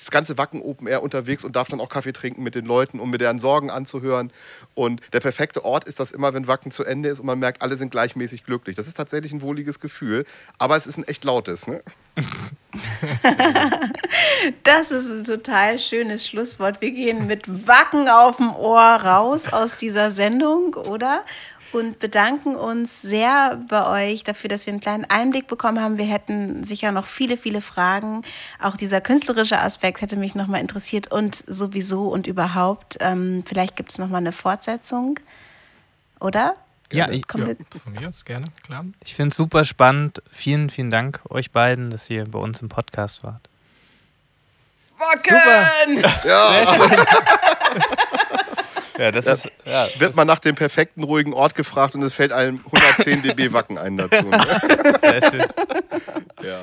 das ganze Wacken Open Air unterwegs und darf dann auch Kaffee trinken mit den Leuten, um mir deren Sorgen anzuhören. Und der perfekte Ort ist das immer, wenn Wacken zu Ende ist und man merkt, alle sind gleichmäßig glücklich. Das ist tatsächlich ein wohliges Gefühl, aber es ist ein echt lautes. Ne? das ist ein total schönes Schlusswort. Wir gehen mit Wacken auf dem Ohr raus aus dieser Sendung, oder? Und bedanken uns sehr bei euch dafür, dass wir einen kleinen Einblick bekommen haben. Wir hätten sicher noch viele, viele Fragen. Auch dieser künstlerische Aspekt hätte mich nochmal interessiert und sowieso und überhaupt. Ähm, vielleicht gibt es nochmal eine Fortsetzung, oder? Ja, ich, ja, von mir aus gerne, klar. Ich finde es super spannend. Vielen, vielen Dank euch beiden, dass ihr bei uns im Podcast wart. Wacken! Super! Ja. Ja, das ja, ist, ja, wird man nach dem perfekten ruhigen Ort gefragt und es fällt einem 110 dB Wacken ein dazu. Ne? Sehr schön. Ja.